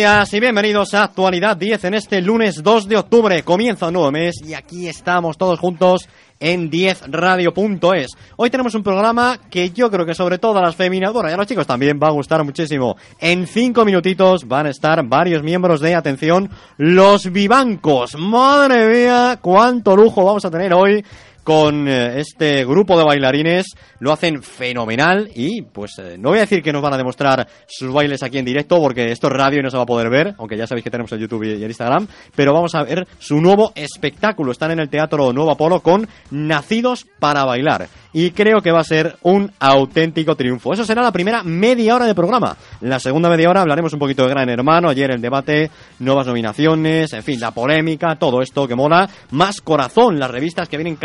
días y bienvenidos a Actualidad 10 en este lunes 2 de octubre. Comienza un nuevo mes y aquí estamos todos juntos en 10radio.es. Hoy tenemos un programa que yo creo que sobre todo las féminas, bueno, y a los chicos también va a gustar muchísimo. En cinco minutitos van a estar varios miembros de, atención, los vivancos. Madre mía, cuánto lujo vamos a tener hoy con eh, este grupo de bailarines. Lo hacen fenomenal y pues eh, no voy a decir que nos van a demostrar sus bailes aquí en directo porque esto es radio y no se va a poder ver, aunque ya sabéis que tenemos el YouTube y el Instagram, pero vamos a ver su nuevo espectáculo. Están en el Teatro Nuevo Apolo con Nacidos para Bailar y creo que va a ser un auténtico triunfo. Eso será la primera media hora de programa. La segunda media hora hablaremos un poquito de Gran Hermano, ayer el debate, nuevas nominaciones, en fin, la polémica, todo esto que mola. Más corazón, las revistas que vienen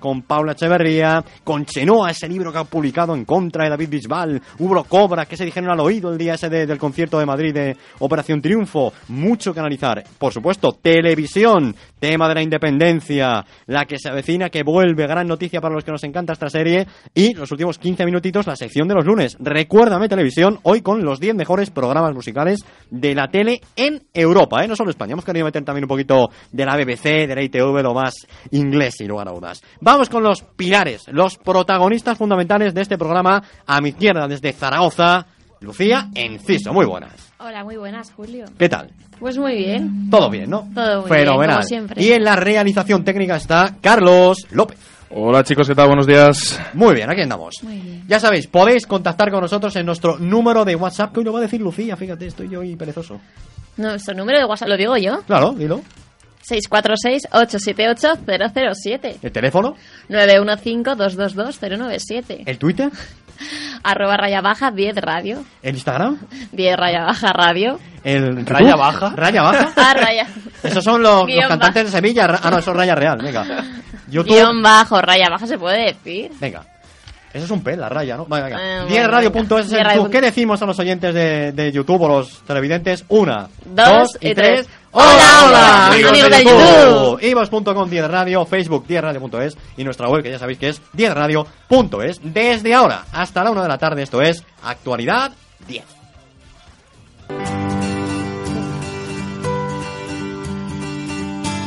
con Paula Echeverría, con Chenoa, ese libro que ha publicado en contra de David Bisbal, Hubo Cobra, que se dijeron al oído el día ese de- del concierto de Madrid de Operación Triunfo. Mucho que analizar. Por supuesto, televisión, tema de la independencia, la que se avecina, que vuelve, gran noticia para los que nos encanta esta serie. Y los últimos 15 minutitos, la sección de los lunes. Recuérdame televisión, hoy con los 10 mejores programas musicales de la tele en Europa, ¿eh? no solo España. Hemos querido meter también un poquito de la BBC, de la ITV, lo más inglés y lugar a dudas. Vamos con los pilares, los protagonistas fundamentales de este programa. A mi izquierda, desde Zaragoza, Lucía Enciso. Muy buenas. Hola, muy buenas, Julio. ¿Qué tal? Pues muy bien. Todo bien, ¿no? Todo muy Fenomenal. bien, como siempre. Y en la realización técnica está Carlos López. Hola chicos, ¿qué tal? Buenos días. Muy bien, aquí andamos. Muy bien. Ya sabéis, podéis contactar con nosotros en nuestro número de WhatsApp, que hoy lo va a decir Lucía, fíjate, estoy yo hoy perezoso. Nuestro número de WhatsApp lo digo yo. Claro, dilo. 646-878-007. ¿El teléfono? 915-222-097. ¿El Twitter? Arroba raya baja 10 radio. ¿El Instagram? 10 raya baja radio. ¿El ¿Raya baja? ¿Raya baja? Ah, raya. Esos son los, cantantes de Sevilla. Ra- Ah, no, eso es Raya Real, venga. YouTube. Guión bajo, raya baja se puede decir. Venga. Eso es un P, la raya, ¿no? Venga, venga. Eh, bueno, 10 radio.es es el 10 radio YouTube. ¿Qué decimos a los oyentes de, de YouTube o los televidentes? Una, Dos y y tres. tres. ¡Hola, ¡Hola, hola! amigos Amigos de YouTube! YouTube. Ivos.com 10 radio, Facebook 10 radio.es y nuestra web que ya sabéis que es 10 radio.es. Desde ahora hasta la 1 de la tarde, esto es Actualidad 10.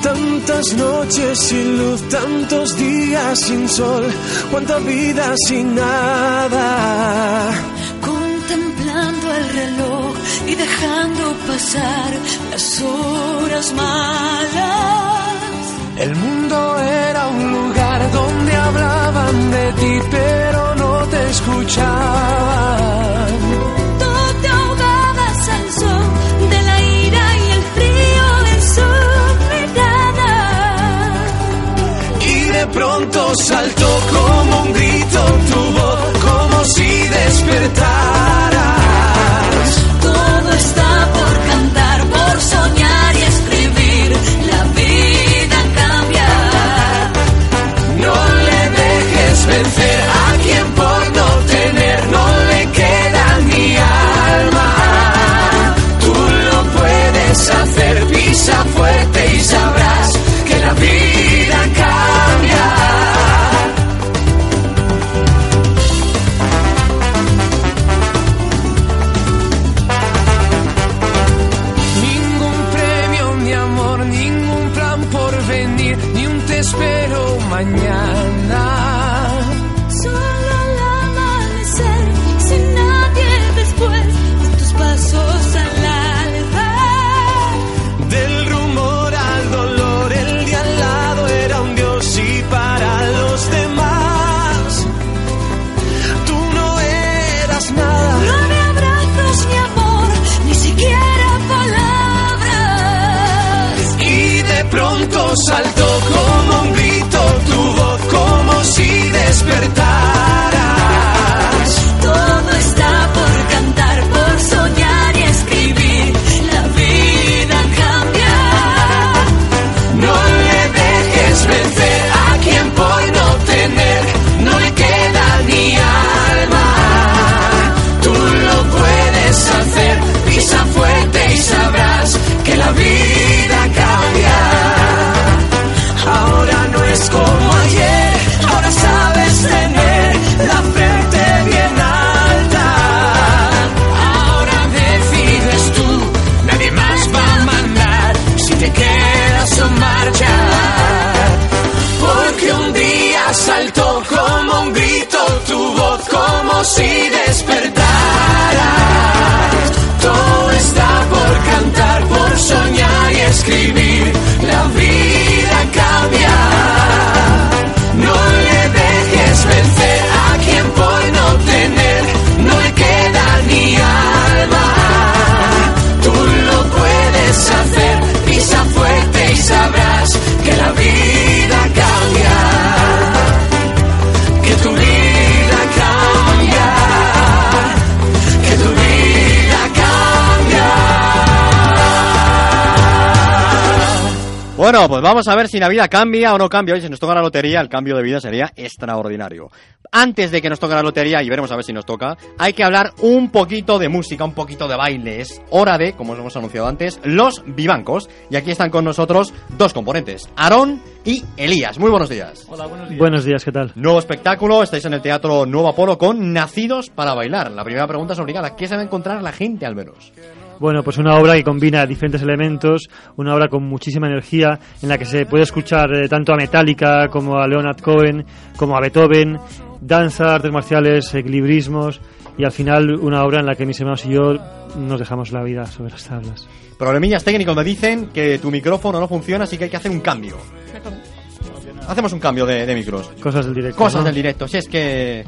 Tantas noches sin luz, tantos días sin sol, cuánta vida sin nada. contemplando el reloj y dejando pasar las horas malas. El mundo era un lugar donde hablaban de ti, pero no te escuchaban. Tú te ahogabas al son pronto saltó como un grito tu voz, como si despertaras. Sí. Bueno, pues vamos a ver si la vida cambia o no cambia. Hoy, si nos toca la lotería, el cambio de vida sería extraordinario. Antes de que nos toque la lotería, y veremos a ver si nos toca, hay que hablar un poquito de música, un poquito de baile. Es hora de, como os hemos anunciado antes, los vivancos. Y aquí están con nosotros dos componentes, Aarón y Elías. Muy buenos días. Buenos días, ¿qué tal? Nuevo espectáculo, estáis en el Teatro Nuevo Apolo con Nacidos para Bailar. La primera pregunta es obligada, ¿qué se va a encontrar la gente al menos? Bueno, pues una obra que combina diferentes elementos, una obra con muchísima energía, en la que se puede escuchar eh, tanto a Metallica como a Leonard Cohen, como a Beethoven, danza, artes marciales, equilibrismos, y al final una obra en la que mis hermanos y yo nos dejamos la vida sobre las tablas. Problemillas técnicos me dicen que tu micrófono no funciona, así que hay que hacer un cambio. Hacemos un cambio de, de micros. Cosas del directo. Cosas ¿no? del directo. Si es que.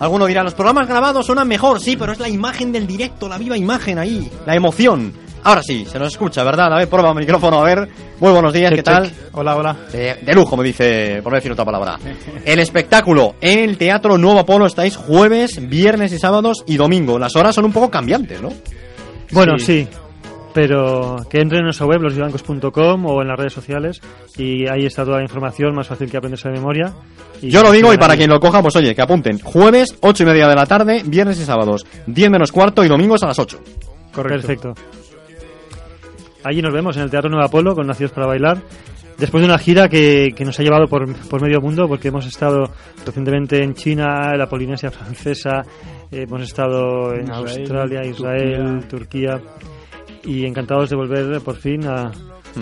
Alguno dirá, los programas grabados suenan mejor, sí, pero es la imagen del directo, la viva imagen ahí, la emoción. Ahora sí, se nos escucha, ¿verdad? A ver, prueba el micrófono, a ver. Muy buenos días, Check, ¿qué tal? check. Hola, hola. De, de lujo, me dice, por no decir otra palabra. El espectáculo en el Teatro Nuevo Apolo estáis jueves, viernes y sábados y domingo. Las horas son un poco cambiantes, ¿no? Bueno, sí. Pero que entren en nuestra web, losvivancos.com o en las redes sociales y ahí está toda la información, más fácil que aprenderse de memoria. Y Yo lo digo y para ahí. quien lo coja, pues oye, que apunten. Jueves, ocho y media de la tarde, viernes y sábados, 10 menos cuarto y domingos a las 8. Perfecto. Allí nos vemos en el Teatro Nueva Apolo con Nacidos para Bailar. Después de una gira que, que nos ha llevado por, por medio mundo, porque hemos estado recientemente en China, en la Polinesia Francesa, eh, hemos estado en Israel, Australia, Israel, Turquía. Y encantados de volver por fin a,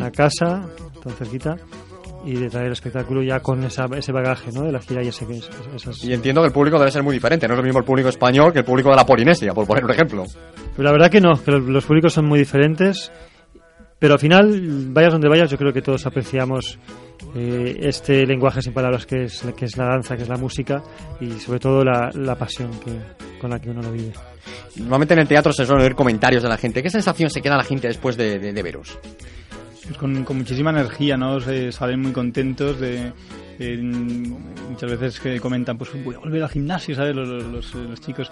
a casa, tan cerquita, y de traer el espectáculo ya con esa, ese bagaje ¿no? de la gira y ese, es- esas... Y entiendo que el público debe ser muy diferente. No es lo mismo el público español que el público de la Polinesia, por poner un ejemplo. Pero la verdad que no, que los públicos son muy diferentes. Pero al final, vayas donde vayas, yo creo que todos apreciamos eh, este lenguaje sin palabras que es, que es la danza, que es la música y sobre todo la, la pasión que, con la que uno lo vive. Normalmente en el teatro se suelen oír comentarios de la gente. ¿Qué sensación se queda la gente después de, de- de veros? Pues con, con muchísima energía, ¿no? Se salen muy contentos de... en- muchas veces que comentan, pues voy a volver al gimnasio, ¿sabes? Los, los- los- los chicos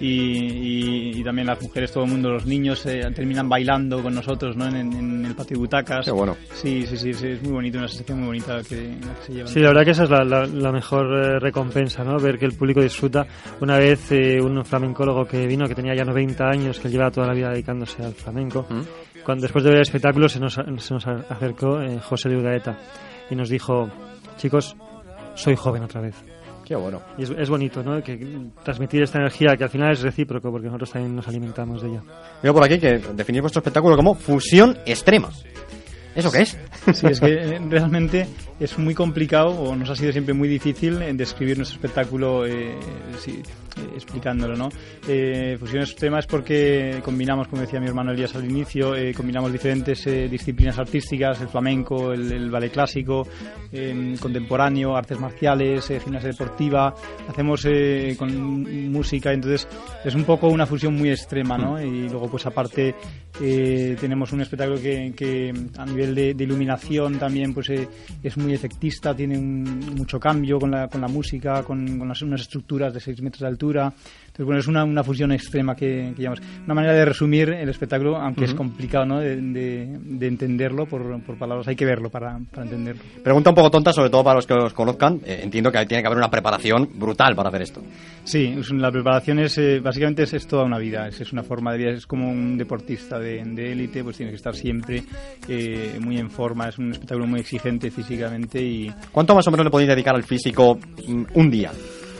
y, y- y también las mujeres, todo el mundo, los niños eh, terminan bailando con nosotros, ¿no? En, en el patio de butacas. Qué bueno. Sí, sí, sí, sí, es muy bonito, una sensación muy bonita que, la que se llevan. Sí, la verdad que esa es la, la- la mejor eh, recompensa, ¿no? Ver que el público disfruta. Una vez eh, un flamencólogo que vino, que tenía ya 90 años, que llevaba toda la vida dedicándose al flamenco, cuando después de ver el espectáculo se nos, se nos acercó eh, José de Udaeta y nos dijo, chicos, soy joven otra vez. Qué bueno. Y es, es bonito, ¿no? Que transmitir esta energía, que al final es recíproco, porque nosotros también nos alimentamos de ella. Veo por aquí que definís vuestro espectáculo como fusión extrema. ¿Eso qué es? Sí, es que eh, realmente es muy complicado o nos ha sido siempre muy difícil en describir nuestro espectáculo eh, sí, eh, explicándolo, ¿no? Eh, Fusión Extrema es porque combinamos, como decía mi hermano Elías al inicio, eh, combinamos diferentes eh, disciplinas artísticas, el flamenco, el, el ballet clásico, eh, contemporáneo, artes marciales, gimnasia deportiva, hacemos con música, entonces es un poco una fusión muy extrema, ¿no? Y luego pues aparte tenemos un espectáculo que, que a nivel de, de iluminación también pues es muy efectista, tiene un- mucho cambio con la, con la música, con, las, unas estructuras de 6 metros de altura. Entonces, bueno, es una, una fusión extrema que, que llamamos. Una manera de resumir el espectáculo, aunque es complicado ¿no? de, de- de entenderlo por, por palabras, hay que verlo para, para entenderlo. Pregunta un poco tonta, sobre todo para los que os conozcan. Eh, entiendo que tiene que haber una preparación brutal para hacer esto. Sí, la preparación es eh, básicamente es, es toda una vida, es, es una forma de vida, es como un deportista de de élite, pues tiene que estar siempre eh, muy en forma, es un espectáculo muy exigente físicamente y ¿Cuánto más o menos le podéis dedicar al físico mm, un día?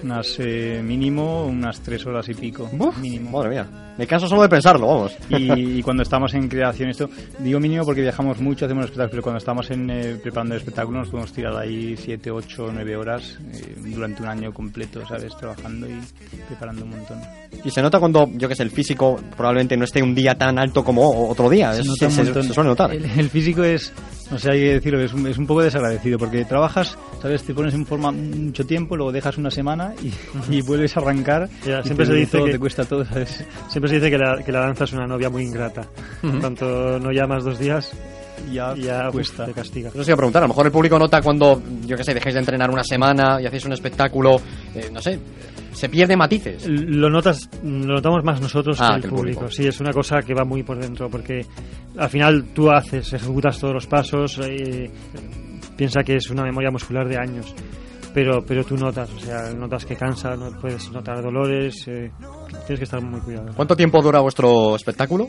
Unas eh, mínimo unas tres horas y pico mínimo. Madre mía. Me canso solo de pensarlo, vamos. Y, y cuando estamos en creación, esto digo mínimo porque viajamos mucho, hacemos espectáculos, pero cuando estamos en, eh, preparando el espectáculo nos podemos tirar ahí 7, 8, 9 horas eh, durante un año completo, ¿sabes? Trabajando y preparando un montón. Y se nota cuando, yo que sé, el físico probablemente no esté un día tan alto como otro día. Se Es- se, se suele notar. El, el físico es, no sé, hay que decirlo, es un, es un poco desagradecido porque trabajas, ¿sabes? Te pones en forma mucho tiempo, luego dejas una semana y, y vuelves a arrancar. Ya, y siempre te se dice todo, que- te cuesta todo, ¿sabes? Siempre se dice que la, que la danza es una novia muy ingrata. Ujú. Tanto no llamas dos días, Ya, ya uf, cuesta. te castiga. Eso os iba a preguntar, a lo mejor el público nota cuando, yo que sé, dejáis de entrenar una semana y hacéis un espectáculo, eh, no sé, se pierde matices. Lo notas, lo notamos más nosotros Ah, que el que el público. público. Sí, es una cosa que va muy por dentro, porque al final tú haces, ejecutas todos los pasos, eh, piensa que es una memoria muscular de años, pero, pero tú notas, o sea, notas que cansa, no puedes notar dolores, eh, tienes que estar muy cuidado. ¿Cuánto tiempo dura vuestro espectáculo?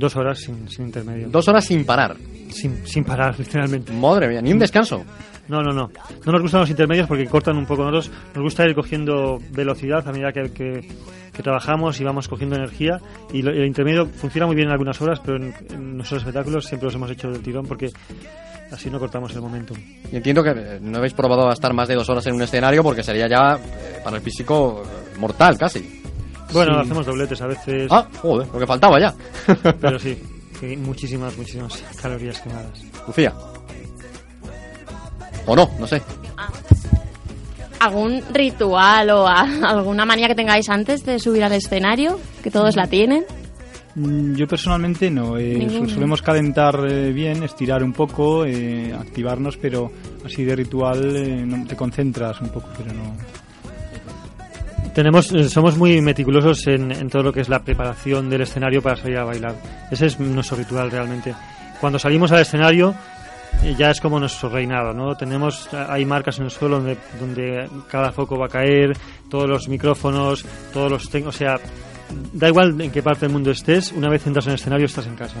Dos horas sin, sin intermedio. Dos horas sin parar. Sin, sin parar, literalmente. Madre mía, ni un descanso. No, no, no. No nos gustan los intermedios porque cortan un poco. Nosotros nos gusta ir cogiendo velocidad a medida que, que, que trabajamos y vamos cogiendo energía. Y lo- el intermedio funciona muy bien en algunas horas, pero en, en nuestros espectáculos siempre los hemos hecho del tirón porque así no cortamos el momentum. Y entiendo que eh, no habéis probado a estar más de dos horas en un escenario porque sería ya eh, para el físico eh, mortal casi. Bueno, Sí. hacemos dobletes a veces, Ah, joder, lo que faltaba ya. pero sí, muchísimas, muchísimas calorías quemadas. Lucía. O no, no sé. ¿Algún ritual o a- alguna manía que tengáis antes de subir al escenario? Que todos la tienen. Mm, Yo personalmente no. eh, solemos calentar eh, bien, estirar un poco, eh, activarnos, pero así de ritual eh, no, te concentras un poco, pero no. Tenemos, eh, somos muy meticulosos en, en todo lo que es la preparación del escenario para salir a bailar. Ese es nuestro ritual realmente. Cuando salimos al escenario eh, ya es como nuestro reinado, ¿no? Tenemos, hay marcas en el suelo donde, donde cada foco va a caer, todos los micrófonos, todos los, o sea, da igual en qué parte del mundo estés, una vez entras en el escenario estás en casa.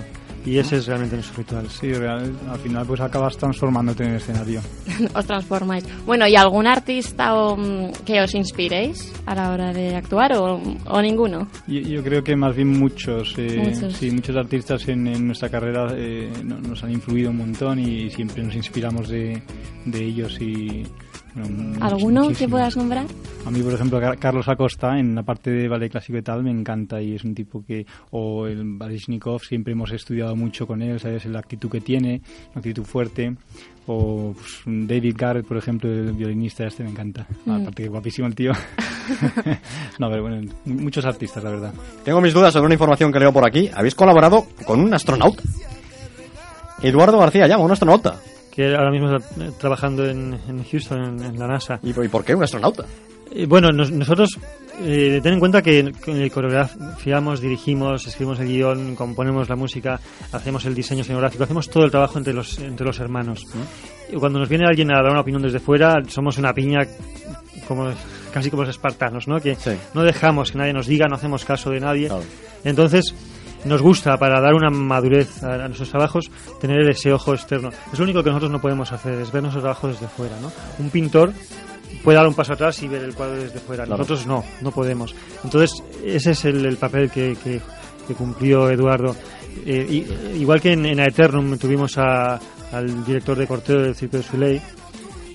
Y ese es realmente nuestro ritual. Sí, real- al final pues acabas transformándote en el escenario. os transformáis. Bueno, ¿y algún artista o, mm, que os inspiréis a la hora de actuar o, o ninguno? Yo, yo creo que más bien muchos, eh, Muchos. sí, muchos artistas en, en nuestra carrera eh, no- nos han influido un montón y siempre nos inspiramos de, de ellos y bueno, ¿Alguno que puedas nombrar? A mí, por ejemplo, Car- Carlos Acosta, en la parte de ballet clásico y tal, me encanta y es un tipo que, o el Baryshnikov, siempre hemos estudiado mucho con él, ¿sabes? La actitud que tiene, la actitud fuerte. O pues, David Garrett, por ejemplo, el violinista este, me encanta. Mm. Aparte que guapísimo el tío. no, pero bueno, muchos artistas, la verdad. Tengo mis dudas sobre una información que leo por aquí. Habéis colaborado con un astronauta. Eduardo García llama, un astronauta. Que ahora mismo está eh, trabajando en, en Houston, en, en la NASA. ¿Y, y por qué un astronauta? Eh, Bueno, nos- nosotros eh, ten en cuenta que que coreografiamos, dirigimos, escribimos el guion, componemos la música, hacemos el diseño escenográfico, hacemos todo el trabajo entre los entre los hermanos. Y cuando nos viene alguien a dar una opinión desde fuera, somos una piña como casi como los espartanos, ¿no? Que Sí. no dejamos que nadie nos diga, no hacemos caso de nadie. Claro. Entonces, nos gusta, para dar una madurez a, a nuestros trabajos, tener ese ojo externo. Es lo único que nosotros no podemos hacer, es ver nuestro trabajo desde fuera. ¿no? Un pintor puede dar un paso atrás y ver el cuadro desde fuera. Claro. Nosotros no, no podemos. Entonces, ese es el, el papel que, que- que cumplió Eduardo. Eh, y- igual que en, en Aeternum tuvimos a- al director de corteo del Circo de Soleil,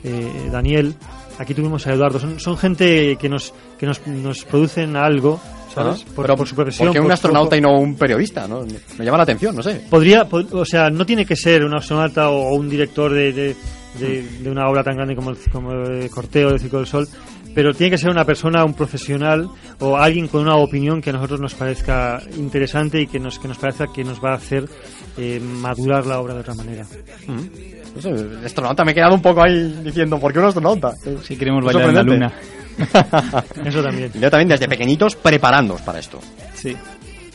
eh, Daniel, aquí tuvimos a Eduardo. Son, son gente que nos, que nos, nos producen algo, ¿sabes? Por, pero por su profesión. ¿Por qué un por astronauta y no un periodista? ¿no? Me llama la atención, no sé. Podría, pod- o sea, no tiene que ser un astronauta o un director de, de, de- de una obra tan grande como el, como el Corteo del Circo del Sol, pero tiene que ser una persona, un profesional o alguien con una opinión que a nosotros nos parezca interesante y que nos, que nos parezca que nos va a hacer eh, madurar la obra de otra manera. No sé, el astronauta me he quedado un poco ahí diciendo, ¿por qué un astronauta? Si queremos Es bailar en la luna. Eso también. Yo también desde pequeñitos preparándoos para esto. Sí.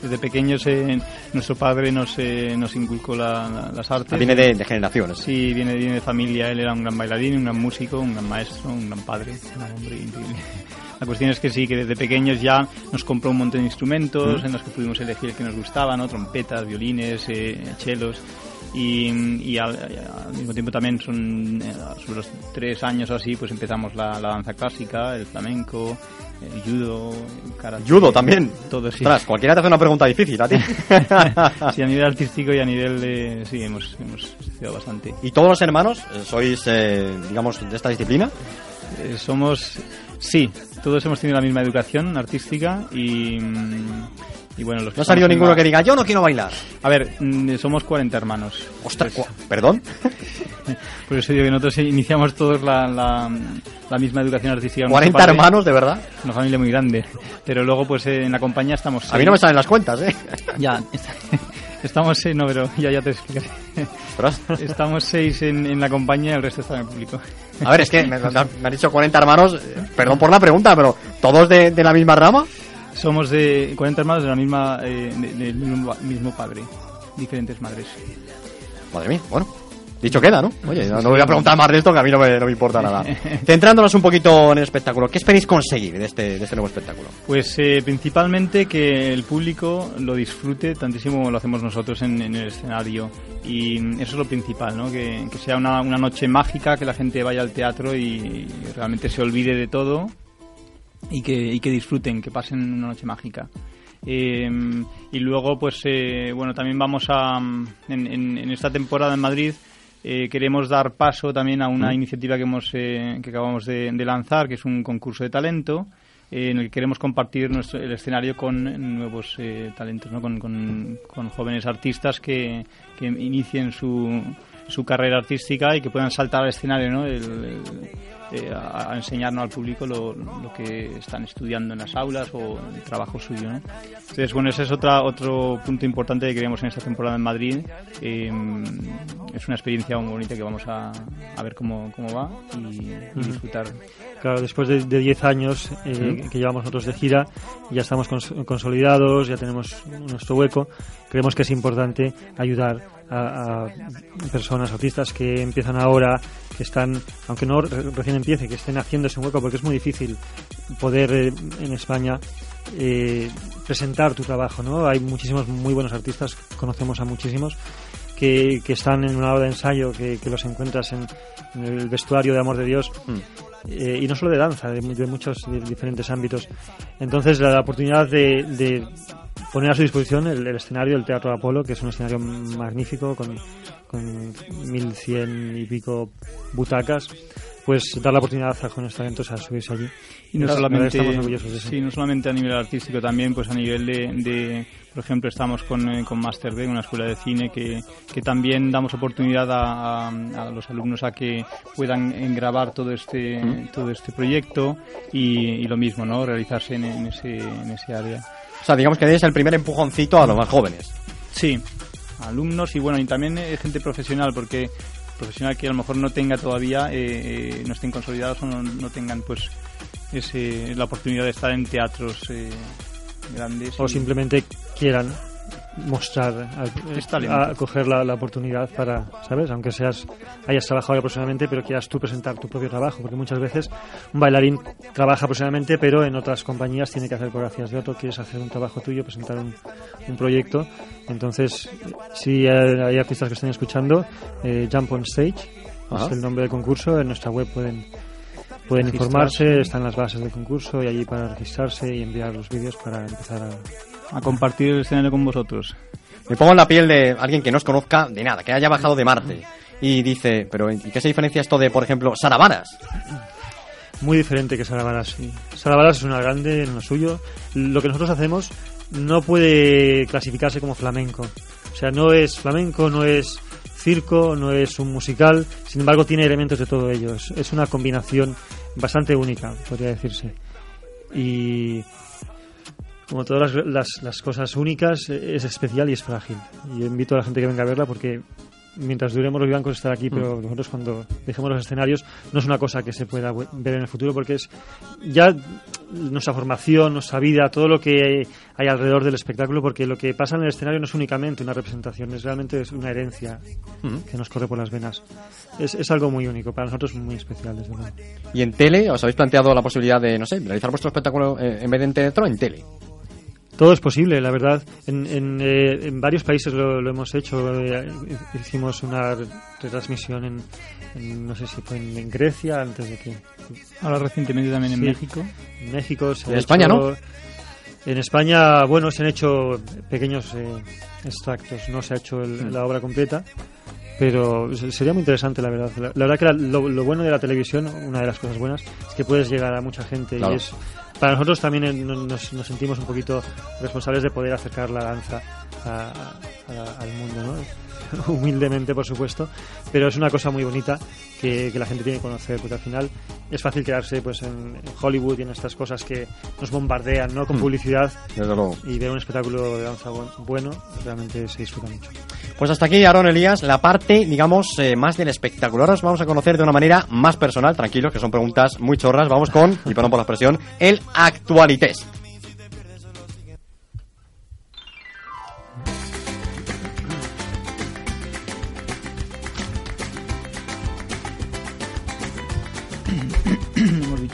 Desde pequeños eh, nuestro padre nos, eh, nos inculcó la- la- las artes. Viene de, de generaciones. Sí, viene, viene de familia. Él era un gran bailarín, un gran músico, un gran maestro, un gran padre, un hombre increíble. La cuestión es que sí, que desde pequeños ya nos compró un montón de instrumentos en los que pudimos elegir el que nos gustaba, ¿no? Trompetas, violines, eh, chelos. Y, y al, al mismo tiempo también son eh, sobre los tres años o así, pues empezamos la, la danza clásica, el flamenco, el judo, el karate. Judo también. Todo, sí. Cualquiera te hace una pregunta difícil a ti. Sí, a nivel artístico y a nivel de... Sí, hemos, hemos estudiado bastante. ¿Y todos los hermanos eh, sois, eh, digamos, de esta disciplina? Eh, somos... Sí, todos hemos tenido la misma educación artística y... mm, Y bueno, los que No ha salido ninguno la- que diga, yo no quiero bailar. A ver, mm, somos 40 hermanos. Ostras, cua- ¿perdón? Por eso digo que nosotros iniciamos todos la, la, la misma educación artística. Nuestro 40 padre- hermanos, de verdad. Una familia muy grande. Pero luego, pues eh, en la compañía estamos... A mí no me salen las cuentas, ¿eh? Ya, estamos seis, no, pero ya, ya te explicaré. Estamos seis en, en la compañía y el resto está en el público. A ver, es que me, me han dicho 40 hermanos. eh, Perdón por la pregunta, pero ¿todos de, de la misma rama? Somos de 40 hermanos de la misma, eh, de- del mismo, mismo padre. diferentes madres. Madre mía, bueno. Dicho queda, ¿no? Oye, no, no voy a preguntar más de esto que a mí no me, no me importa nada. Centrándonos un poquito en el espectáculo, ¿qué esperáis conseguir de este, de este nuevo espectáculo? Pues eh, principalmente que el público lo disfrute tantísimo como lo hacemos nosotros en, en el escenario. Y eso es lo principal, ¿no? Que, que sea una, una noche mágica, que la gente vaya al teatro y realmente se olvide de todo y que, y que disfruten, que pasen una noche mágica. Eh, y luego, pues, eh, bueno, también vamos a, en, en- en esta temporada en Madrid, eh, queremos dar paso también a una iniciativa que, hemos, eh, que acabamos de, de lanzar, que es un concurso de talento, eh, en el que queremos compartir nuestro, el escenario con nuevos eh, talentos, ¿no? con, con- con jóvenes artistas que, que inicien su, su carrera artística y que puedan saltar al escenario ¿no? El- el- eh, a, a enseñarnos al público lo, lo que están estudiando en las aulas o el trabajo suyo. ¿no? Entonces, bueno, ese es otra, otro punto importante que queremos en esta temporada en Madrid. Eh, es una experiencia muy bonita que vamos a, a ver cómo, cómo va y, y disfrutar. Claro, después de de 10 años eh, que llevamos nosotros de gira, ya estamos cons- consolidados, ya tenemos nuestro hueco. Creemos que es importante ayudar a, a personas, artistas que empiezan ahora, que están, aunque no re- recién empiece, que estén haciendo ese hueco, porque es muy difícil poder eh, en España eh, presentar tu trabajo, ¿no? Hay muchísimos muy buenos artistas, conocemos a muchísimos que, que están en una hora de ensayo, que, que los encuentras en, en el vestuario de Amor de Dios, eh, y no solo de danza, de, mu- de muchos de diferentes ámbitos. Entonces, la, oportunidad de, de poner a su disposición el, el escenario del Teatro Apolo, que es un escenario magnífico con, con 1100 y pico butacas, pues dar la oportunidad a jóvenes talentos a subirse allí. Y no solamente, estamos orgullosos de eso. sí, no solamente a nivel artístico, también pues a nivel de, de- por ejemplo, estamos con, eh, con Master D, una escuela de cine, que, que también damos oportunidad a, a- a los alumnos a que puedan eh, grabar todo este, todo este proyecto y, y lo mismo, ¿no? Realizarse en, en ese, en ese área. O sea, digamos que es el primer empujoncito a los más jóvenes. Sí, alumnos y bueno, y también eh, gente profesional, porque profesional que a lo mejor no tenga todavía, eh, eh, no estén consolidados o no, no tengan pues ese, la oportunidad de estar en teatros eh, grandes. o y- simplemente quieran mostrar, a, coger la, la oportunidad para, ¿sabes? Aunque seas hayas trabajado ya profesionalmente, pero quieras tú presentar tu propio trabajo, porque muchas veces un bailarín trabaja profesionalmente, pero en otras compañías tiene que hacer coreografías de otro, quieres hacer un trabajo tuyo, presentar un, un proyecto. Entonces, si hay, artistas que están escuchando, eh, Jump on Stage Ajá. es el nombre del concurso, en nuestra web pueden pueden informarse, están las bases del concurso y allí para registrarse y enviar los vídeos para empezar a, a compartir el escenario con vosotros. Me pongo en la piel de alguien que no os conozca de nada, que haya bajado de Marte. Y dice, pero ¿y qué se diferencia esto de, por ejemplo, Saravaras? Muy diferente que Saravaras, sí. Saravaras es una grande en lo suyo. Lo que nosotros hacemos no puede clasificarse como flamenco. O sea, no es flamenco, no es circo, no es un musical. Sin embargo, tiene elementos de todo ello. Es, es una combinación bastante única, podría decirse. Y como todas las, las- las cosas únicas, eh, es especial y es frágil. Y invito a la gente que venga a verla porque mientras duremos los bancos estar aquí, pero nosotros cuando dejemos los escenarios no es una cosa que se pueda ver en el futuro porque es ya nuestra formación, nuestra vida, todo lo que hay alrededor del espectáculo, porque lo que pasa en el escenario no es únicamente una representación, es realmente es una herencia que nos corre por las venas. Es, es algo muy único, para nosotros muy especial, desde luego. Y en tele, ¿os habéis planteado la posibilidad de, no sé, realizar vuestro espectáculo eh, en vez de en teatro, en tele? Todo es posible, la verdad. En, en, eh, en varios países lo, lo hemos hecho. eh, hicimos una retransmisión en, en- no sé si fue en, en Grecia, antes de que. Ahora recientemente también en Sí. México. En México. se En ha España, hecho- ¿no? En España, bueno, se han hecho pequeños eh, extractos, no se ha hecho el- Mm. la obra completa. Pero se- sería muy interesante, la verdad. La, la verdad que la- lo, lo bueno de la televisión, una de las cosas buenas, es que puedes llegar a mucha gente. Claro. Y es, para nosotros también eh, no- nos, nos sentimos un poquito responsables de poder acercar la danza a- al mundo, ¿no? Humildemente, por supuesto. Pero es una cosa muy bonita que, que la gente tiene que conocer, porque al final es fácil quedarse pues en, en Hollywood y en estas cosas que nos bombardean, ¿no? Con Mm. publicidad y ver un espectáculo de danza bu- bueno, realmente se disfruta mucho. Pues hasta aquí, Aaron Elías, la parte, digamos, eh, más del espectáculo. Ahora os vamos a conocer de una manera más personal, tranquilos, que son preguntas muy chorras. Vamos con, y perdón por la expresión, el actualités.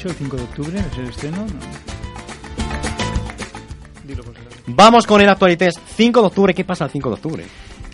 El 5 de octubre, es el estreno. ¿no? Vamos con el actualités 5 de octubre. ¿Qué pasa el 5 de octubre?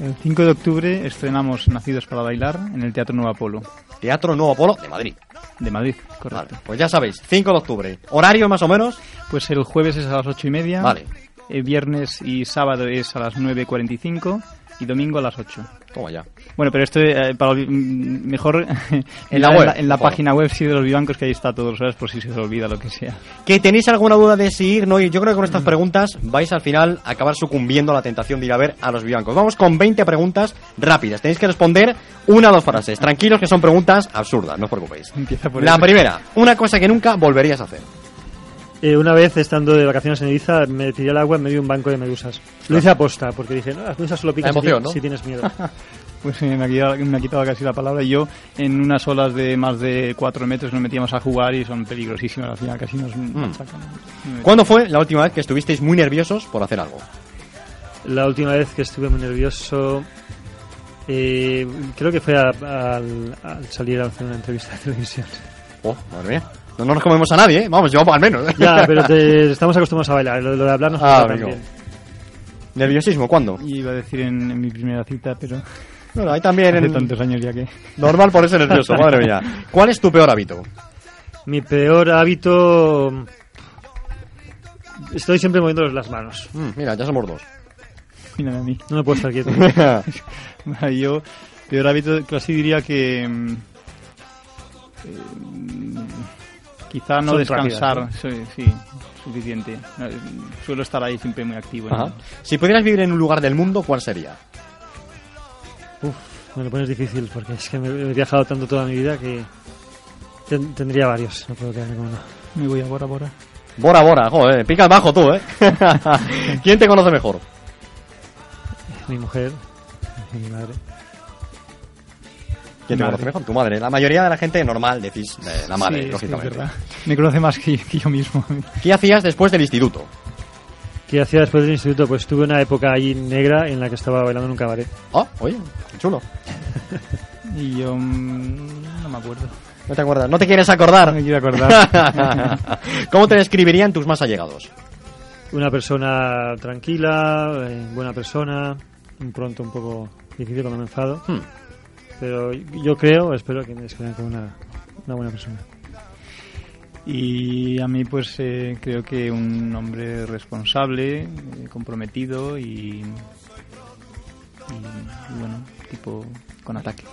El 5 de octubre estrenamos Nacidos para Bailar en el Teatro Nuevo Apolo Teatro Nuevo Polo de Madrid. de Madrid, Vale, correcto. pues ya sabéis, 5 de octubre. ¿Horario más o menos? Pues el jueves es a las 8 y media, Vale. el viernes y sábado es a las 9.45 y domingo a las 8. Toma ya. Bueno, pero esto eh, para mejor En la en web, la, en la página web sí de los vivancos que ahí está todos los horas por si se os olvida lo que sea. ¿Que tenéis alguna duda de si ir? No, y yo creo que con estas preguntas vais al final a acabar sucumbiendo a la tentación de ir a ver a los biancos. Vamos con 20 preguntas rápidas. Tenéis que responder una o dos frases. Tranquilos que son preguntas absurdas, no os preocupéis. Empieza por La el- primera, una cosa que nunca volverías a hacer. Eh, una vez estando de vacaciones en Ibiza me tiré al agua en medio de un banco de medusas. Lo hice aposta porque dije, no, las medusas solo pican La si, emoción, ti- ¿no? si tienes miedo. Pues eh, me, ha quitado, me ha quitado casi la palabra. Yo en unas olas de más de 4 metros nos metíamos a jugar y son peligrosísimas. Al final casi nos Mm. machacan. ¿Cuándo fue la última vez que estuvisteis muy nerviosos por hacer algo? La última vez que estuve muy nervioso, eh, creo que fue a- al, al salir a hacer una entrevista de televisión. Oh, madre mía. No, no nos comemos a nadie, ¿eh? Vamos, yo al menos. ¿eh? Ya, pero te- estamos acostumbrados a bailar, lo, lo de hablar nos Ah, también. ¿Nerviosismo? ¿Cuándo? Iba a decir en, en mi primera cita, pero Bueno, ahí también... hace en- tantos años ya que... Normal ponerse nervioso, madre mía. ¿Cuál es tu peor hábito? Mi peor hábito... Estoy siempre moviendo las manos. Mm, mira, ya somos dos. Mírame a mí. No me puedo estar quieto. Yo, peor hábito, casi diría que. mm, eh, quizá no Son descansar, rápidas, sí, sí, suficiente. No, eh, Suelo estar ahí siempre muy activo. ¿no? Si pudieras vivir en un lugar del mundo, ¿cuál sería? Uf, me lo pones difícil porque es que me he viajado tanto toda mi vida que ten- tendría varios. No puedo quedarme con uno. Me voy a Bora Bora. Bora, Bora, joder, pica el bajo tú, ¿eh? ¿Quién te conoce mejor? Mi mujer, mi madre. ¿Quién te Madre. conoce mejor? Tu madre. La mayoría de la gente normal decís eh, la madre, Sí, sí, es lógicamente. verdad. Me conoce más que, que yo mismo. ¿Qué hacías después del instituto? ¿Qué hacía después del instituto? Pues tuve una época ahí negra en la que estaba bailando en un cabaret. Oh, oye, qué chulo. Y yo. mm, no me acuerdo. ¿No te acuerdas? ¿No te quieres acordar? No me quiero acordar. ¿Cómo te describirían tus más allegados? Una persona tranquila, eh, buena persona, un pronto un poco difícil cuando me enfado. Hmm. Pero yo creo, espero que me describan como una, una buena persona. Y a mí, pues eh, creo que un hombre responsable, eh, comprometido y, y, bueno, tipo con ataque.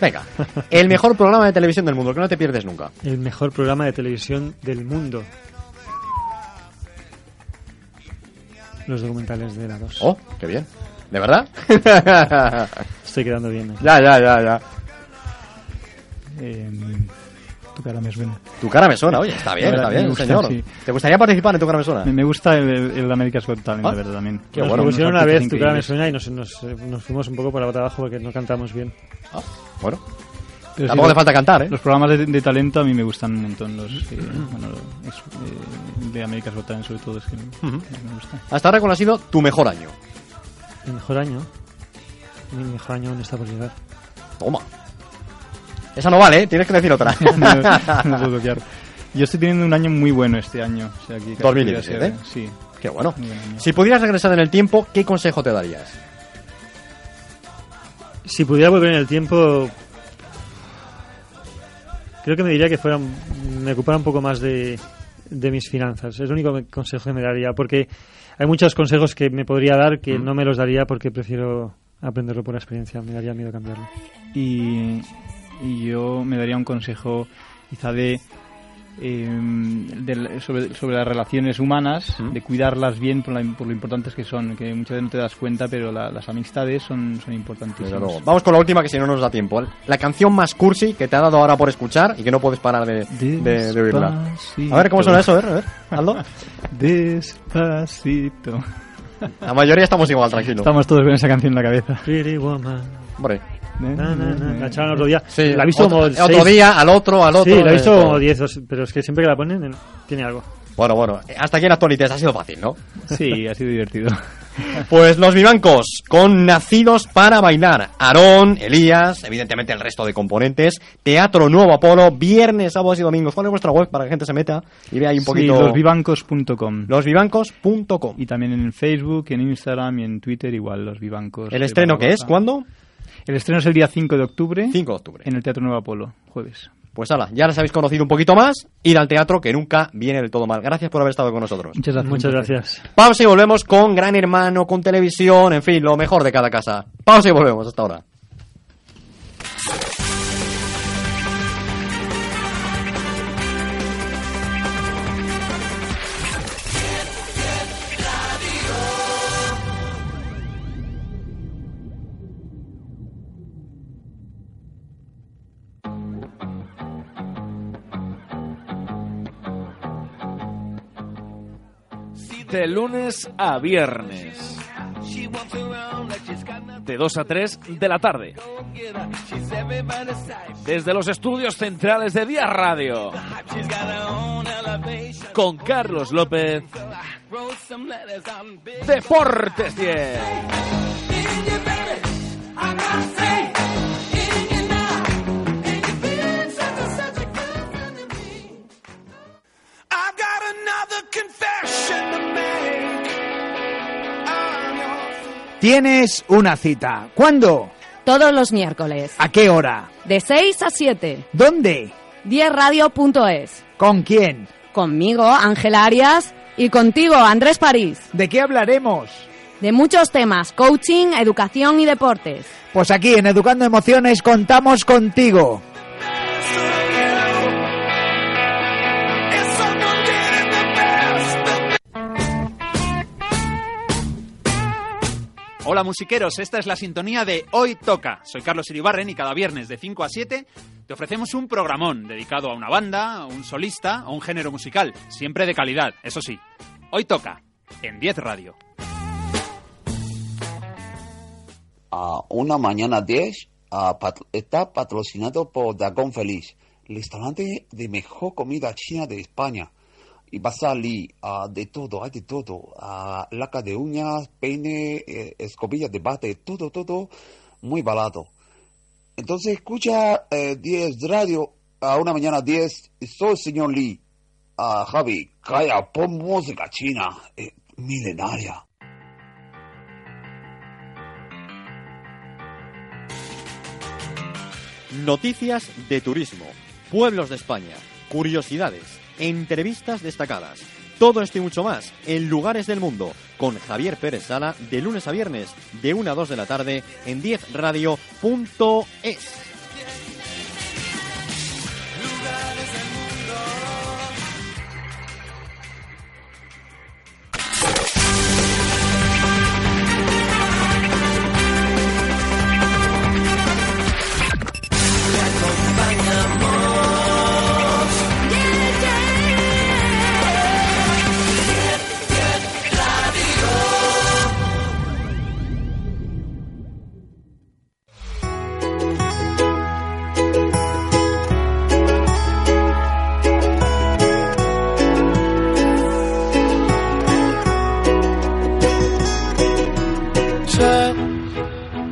Venga, el mejor programa de televisión del mundo, que no te pierdes nunca. El mejor programa de televisión del mundo. Los documentales de la 2. Oh, qué bien. ¿De verdad? Estoy quedando bien. ¿eh? ya, ya, ya, ya. Eh, tu cara me suena. Tu cara me suena, oye, está bien, está bien, gusta, señor. sí. ¿Te gustaría participar en tu cara me suena? Me, me gusta el, el America's Got Talent, Ah, de verdad, también. qué nos bueno, propusieron unos una vez tu cara me suena y nos, nos, eh, nos fuimos un poco por la bota abajo porque no cantamos bien. Ah, bueno, Pero sí, tampoco hace falta cantar, ¿eh? Los programas de, de talento a mí me gustan un montón. Los, eh, bueno, es, eh, de America's Got Talent, sobre todo, es que me, Ujú. me gusta. Hasta ahora, ¿cuál ha sido tu mejor año? Mi mejor año. Mi mejor año está por llegar. Toma. Esa no vale, ¿eh? Tienes que decir otra. no, no puedo bloquear. Yo estoy teniendo un año muy bueno este año. O sea, casi 2017, podría ser- Sí, Qué bueno. Si pudieras regresar en el tiempo, ¿qué consejo te darías? Si pudiera volver en el tiempo, creo que me diría que fuera, me ocupara un poco más de, de mis finanzas. Es el único consejo que me daría, porque hay muchos consejos que me podría dar que Mm. no me los daría porque prefiero aprenderlo por experiencia. Me daría miedo cambiarlo. Y, y yo me daría un consejo quizá de, eh, sobre, sobre las relaciones humanas, ¿Mm? de cuidarlas bien por, la- por lo importantes que son, que muchas veces no te das cuenta, pero la- las amistades son, son importantísimas. Luego. Vamos con la última, que si no nos da tiempo. La canción más cursi que te ha dado ahora por escuchar y que no puedes parar de, de, de oírla. A ver, ¿cómo suena eso? A ver, a ver, Aldo. Despacito. La mayoría estamos igual, tranquilo. Estamos todos con esa canción en la cabeza. Pretty woman. Hombre. Na, na, na. La otro día. Sí, la he visto otro, como otro seis- día, al otro, al otro. Sí, la he eh, visto todo. como 10, dos- pero es que siempre que la ponen eh, tiene algo. Bueno, bueno, hasta aquí en actualidad ha sido fácil, ¿no? Sí, ha sido divertido. Pues los vivancos, con Nacidos para Bailar. Aarón, Elías, evidentemente el resto de componentes. Teatro Nuevo Apolo, viernes, sábados y domingos. ¿Cuál es vuestra web para que la gente se meta y vea ahí un Sí, poquito? losvivancos.com. Losvivancos.com. Y también en Facebook, en Instagram y en Twitter igual, Los Vivancos. ¿El estreno qué es? ¿Cuándo? El estreno es el día 5 de octubre 5 de octubre. en el Teatro Nuevo Apolo, jueves. Pues ala, ya les habéis conocido un poquito más. Ir al teatro que nunca viene del todo mal. Gracias por haber estado con nosotros. Muchas gracias. Muchas gracias. Pausa y volvemos con Gran Hermano, con televisión, en fin, lo mejor de cada casa. Pausa y volvemos hasta ahora. De lunes a viernes. De 2 a 3 de la tarde. Desde los estudios centrales de Vía Radio. Con Carlos López. Deportes 10. I've got another confession Tienes una cita. ¿Cuándo? Todos los miércoles, ¿A qué hora? de 6 a 7, ¿Dónde? 10radio.es. ¿Con quién? Conmigo, Ángela Arias, y contigo, Andrés París. ¿De qué hablaremos? De muchos temas, coaching, educación y deportes. Pues aquí en Educando Emociones contamos contigo. Hola musiqueros, esta es la sintonía de Hoy Toca. Soy Carlos Iribarren y cada viernes de 5 a 7 te ofrecemos un programón dedicado a una banda, un solista o un género musical, siempre de calidad, eso sí. Hoy Toca, en 10 Radio. a una mañana 10 ah, pat- está patrocinado por Dragón Feliz, el restaurante de mejor comida china de España. Y va a salir ah, de todo, hay de todo. ah, laca de uñas, peine, eh, escobillas de bate, todo, todo muy barato. Entonces escucha eh, 10 radio a una mañana 10. Soy el señor Lee. Ah, Javi, calla, pon música china, eh, milenaria. Noticias de turismo, pueblos de España, curiosidades, entrevistas destacadas. Todo esto y mucho más en Lugares del Mundo con Javier Pérez Sala de lunes a viernes de 1 a 2 de la tarde en 10radio.es.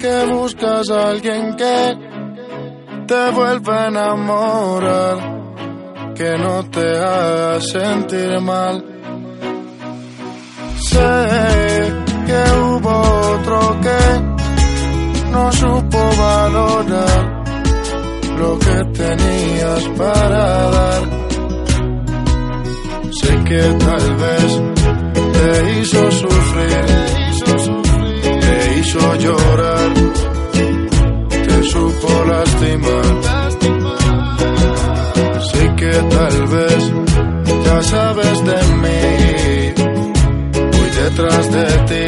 que buscas a alguien que te vuelva a enamorar, que no te haga sentir mal. Sé que hubo otro que no supo valorar lo que tenías para dar. Sé que tal vez te hizo sufrir, te hizo llorar, te supo lastimar. Sé que tal vez ya sabes de mí, voy detrás de ti,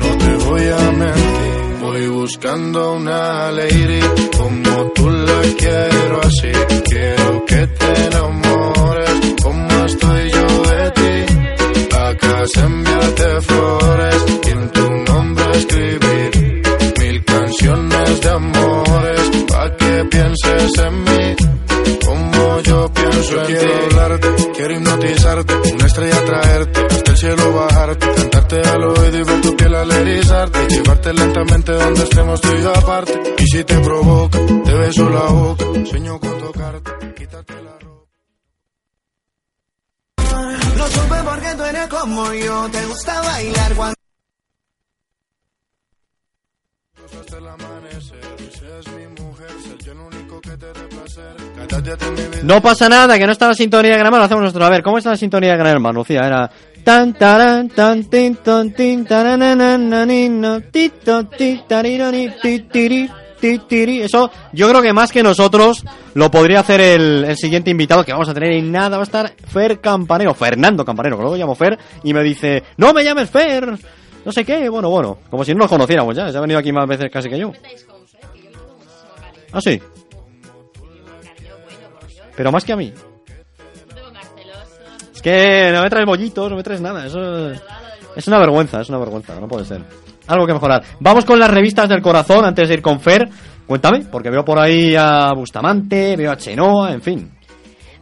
no te voy a mentir. Voy buscando una lady como tú la quiero así, quiero que te enamores como estoy yo de ti. A casa enviarte flores amores pa' que pienses en mí como yo pienso en quiero ti. hablarte, quiero hipnotizarte, una estrella traerte, hasta el cielo bajarte, cantarte al oído y ver tu piel al erizarte. Llevarte lentamente donde estemos tú y yo aparte. Y si te provoca, te beso la boca. Sueño con tocarte, quitarte la ropa. Lo supe porque tú eres como yo, te gusta bailar cuando... No pasa nada, que no está la sintonía de Gran Hermano, hacemos nosotros. A ver, ¿cómo está la sintonía de Gran Hermano, Lucía? Era... Tan, taran, tan, tin, ton, tin, tarananananino, ti, ton, ti, tarironi, ti, tiri, ti, tiri. Eso, yo creo que más que nosotros lo podría hacer el, el siguiente invitado que vamos a tener y nada. Va a estar Fer Campanero, Fernando Campanero, que luego llamo Fer, y me dice, no me llames Fer, no sé qué. Bueno, bueno, como si no nos conociéramos ya. Se ha venido aquí más veces casi que yo. Ah, sí. Pero más que a mí. Es que no me traes bollitos, no me traes nada. Eso es una vergüenza, es una vergüenza, no puede ser. Algo que mejorar. Vamos con las revistas del corazón antes de ir con Fer. Cuéntame, porque veo por ahí a Bustamante, veo a Chenoa, en fin.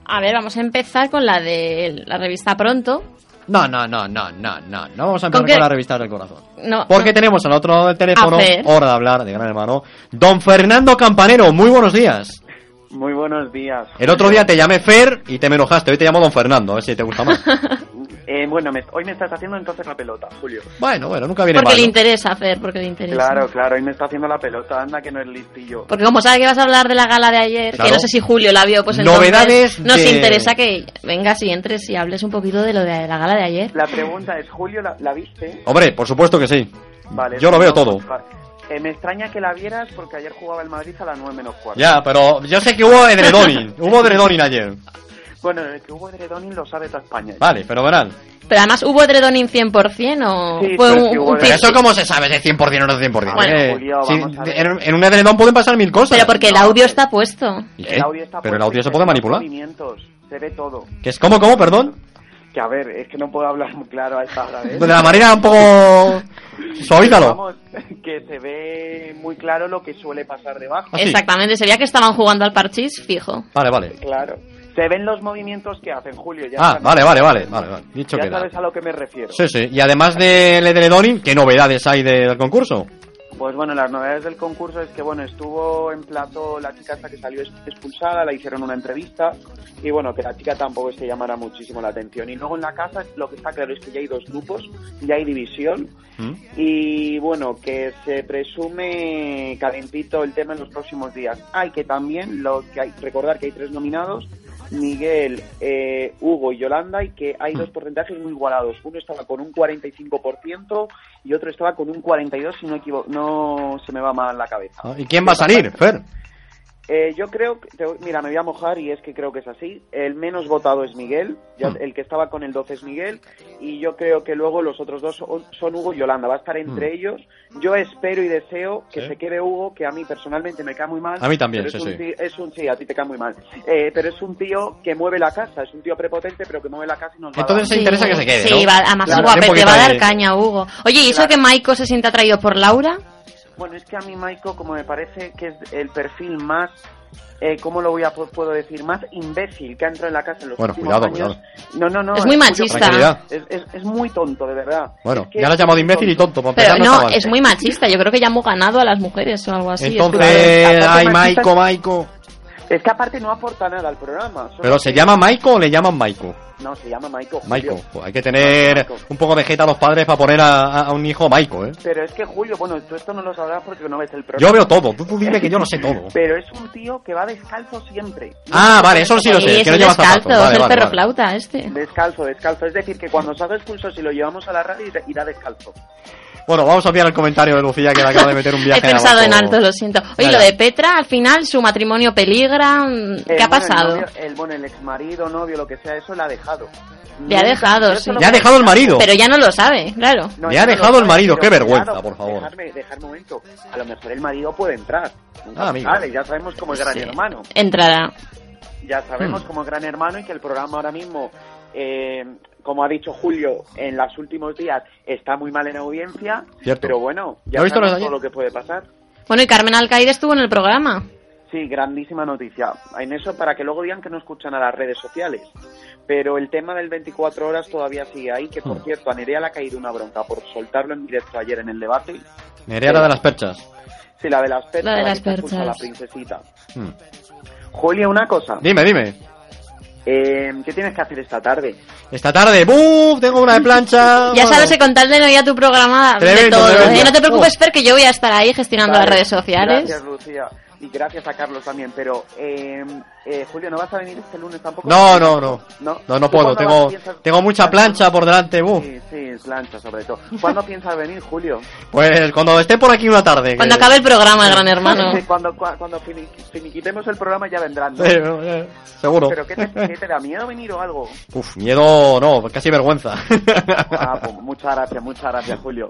A ver, vamos a empezar con la de la revista Pronto. No, no, no, no, no, no. No vamos a empezar ¿Con con, las revistas del corazón. No, Porque no. tenemos al otro lado del teléfono, hora de hablar de Gran Hermano, Don Fernando Campanero. Muy buenos días. Muy buenos días. El otro día te llamé Fer y te me enojaste. Hoy te llamo Don Fernando, a ver si te gusta más. Eh, bueno, me- hoy me estás haciendo entonces la pelota, Julio. Bueno, bueno, nunca viene Porque mal. le ¿no? interesa, Fer, porque le interesa. Claro, claro, hoy me está haciendo la pelota, anda que no es listillo. Porque como sabe que vas a hablar de la gala de ayer, Claro. que no sé si Julio la vio, pues entonces Novedades nos de- interesa que vengas y entres y hables un poquito de lo de la gala de ayer. La pregunta es, Julio, ¿la, la viste? Hombre, por supuesto que sí. Vale. Yo lo veo todo. vale. Eh, me extraña que la vieras porque ayer jugaba el Madrid a las 9 menos cuarto. Ya, pero yo sé que hubo edredoning. hubo edredoning ayer. Bueno, el que hubo Dredonin lo sabe toda España. Vale, fenomenal. Pero además, ¿hubo Dredonin 100% o Sí, fue pero un, un Pero eso cómo se sabe de 100% o no de 100%. Bueno, Eh, Julio, ver. en, en un edredón pueden pasar mil cosas. Pero porque el audio está puesto. ¿Y qué? El audio está Pero el puesto audio y se puede manipular. se ve todo. ¿Que es cómo, cómo, perdón? Que a ver, es que no puedo hablar muy claro a esta hora. ¿eh? De la manera un poco... Suavízalo. Vamos, que se ve muy claro lo que suele pasar debajo. Ah, sí. Exactamente, sería que estaban jugando al parchís fijo. Vale, vale. Claro. Se ven los movimientos que hacen, Julio. Ya Ah, vale, vale, vale. vale, vale. Dicho Ya que sabes a lo que me refiero. Sí, sí. Y además del edredoning, ¿qué novedades hay de- del concurso? Pues bueno, las novedades del concurso es que bueno, estuvo en plato la chica esta que salió expulsada, la hicieron una entrevista y bueno, que la chica tampoco es que llamara muchísimo la atención. Y luego en la casa lo que está claro es que ya hay dos grupos, ya hay división ¿Mm? y bueno, que se presume calentito el tema en los próximos días. Hay que también, lo que hay, recordar que hay tres nominados, Miguel, eh, Hugo y Yolanda, y que hay dos porcentajes muy igualados. Uno estaba con un 45% y otro estaba con un 42%, si no, no se me va mal la cabeza. Ah, ¿Y quién va a salir, Fer? Eh, yo creo, que, te- mira, me voy a mojar y es que creo que es así. El menos votado es Miguel, ya- Hmm. el que estaba con el 12 es Miguel, y yo creo que luego los otros dos son, son Hugo y Yolanda. Va a estar entre Hmm. ellos. Yo espero y deseo que Sí. se quede Hugo, que a mí personalmente me cae muy mal. A mí también, pero es sí, un sí. tío- es un sí, a ti te cae muy mal. Eh, pero es un tío que mueve la casa, es un tío prepotente, pero que mueve la casa y nos va a Entonces dar- se interesa que se quede, Sí, ¿no? va, además Claro, te va a dar caña, Hugo. Oye, ¿y eso que Maiko se siente atraído por Laura? Bueno, es que a mí Maiko, como me parece que es el perfil más, eh, ¿cómo lo voy a pu- puedo decir? Más imbécil que ha entrado en la casa en los Bueno, últimos cuidado, años. cuidado. No, no, no. Es muy machista. Es, es- es muy tonto, de verdad. Bueno, Es que ya lo has llamado imbécil y tonto. para Pero no, es muy machista. Yo creo que ya hemos ganado a las mujeres o algo así. Entonces, ay, Maiko, Maiko. Es que aparte no aporta nada al programa. ¿Pero se llama Maiko o le llaman Maiko? No, se llama Maiko. Julio. Maiko. Pues hay que tener un poco de jeta a los padres para poner a, un hijo Maiko, ¿eh? Pero es que Julio, bueno, tú esto no lo sabrás porque no ves el programa. Yo veo todo. Tú, tú dime que yo lo sé todo. Pero es un tío que va descalzo siempre. Ah, vale, eso sí lo Sí, sé. es Que no el lleva descalzo. Vale, es el vale, perro vale. flauta este. Descalzo, descalzo. Es decir, que cuando salga expulso, si lo llevamos a la radio, irá- descalzo. Bueno, vamos a enviar el comentario de Lucía que le acaba de meter un He viaje pensado en alto, lo siento. Oye, lo de Petra, al final su matrimonio peligra. mm, ¿Qué ha bueno, pasado? El, novio- el, bueno, el ex marido, novio, lo que sea, eso le ha dejado. Le ha dejado, sí. Le ha dejado el marido. Pero ya no lo sabe, claro. No, Le ha no dejado el marido, qué vergüenza, por favor. Dejarme, dejarme un momento. A lo mejor el marido puede entrar. Nunca Ah, ya sabemos cómo es gran Sí. hermano. Entrará. Ya sabemos Hmm. cómo es gran hermano y que el programa ahora mismo, eh, como ha dicho Julio, en los últimos días está muy mal en audiencia. Cierto. Pero bueno, ¿Lo ya visto sabemos todo lo que puede pasar. Bueno, y Carmen Alcaide estuvo en el programa. Sí, grandísima noticia. En eso, para que luego digan que no escuchan a las redes sociales. Pero el tema del 24 horas todavía sigue ahí, que por Hmm. cierto, a Nerea le ha caído una bronca por soltarlo en directo ayer en el debate. Nerea la de las perchas. Sí, la de las perchas. La de las que se expulsa a perchas. La princesita. Hmm. Julia, una cosa. Dime, dime. Eh, ¿Qué tienes que hacer esta tarde? Esta tarde, ¡buf! Tengo una de plancha. Ya sabes que con tal de no ir a tu programa de Tremendo, todo. tremendo. ¿eh? No te preocupes, Oh. Fer, que yo voy a estar ahí gestionando Vale, las redes sociales. Gracias, Lucía. Y gracias a Carlos también. Pero, eh, eh, Julio, ¿no vas a venir este lunes tampoco? No, no, no. No, No, no ¿Tú puedo. Tengo, piensas- tengo mucha plancha por delante, ¡buf! Sí, sí, plancha sobre todo. ¿Cuándo piensas venir, Julio? Pues cuando esté por aquí una tarde. Cuando que- acabe el programa, Gran Hermano. Sí, cuando cua- cuando fini- finiquitemos el programa ya vendrán. ¿no? Sí, eh, seguro. ¿Pero qué te, qué te da miedo venir o algo? Uf, miedo no, casi vergüenza. Ah, pues muchas gracias, muchas gracias, Julio.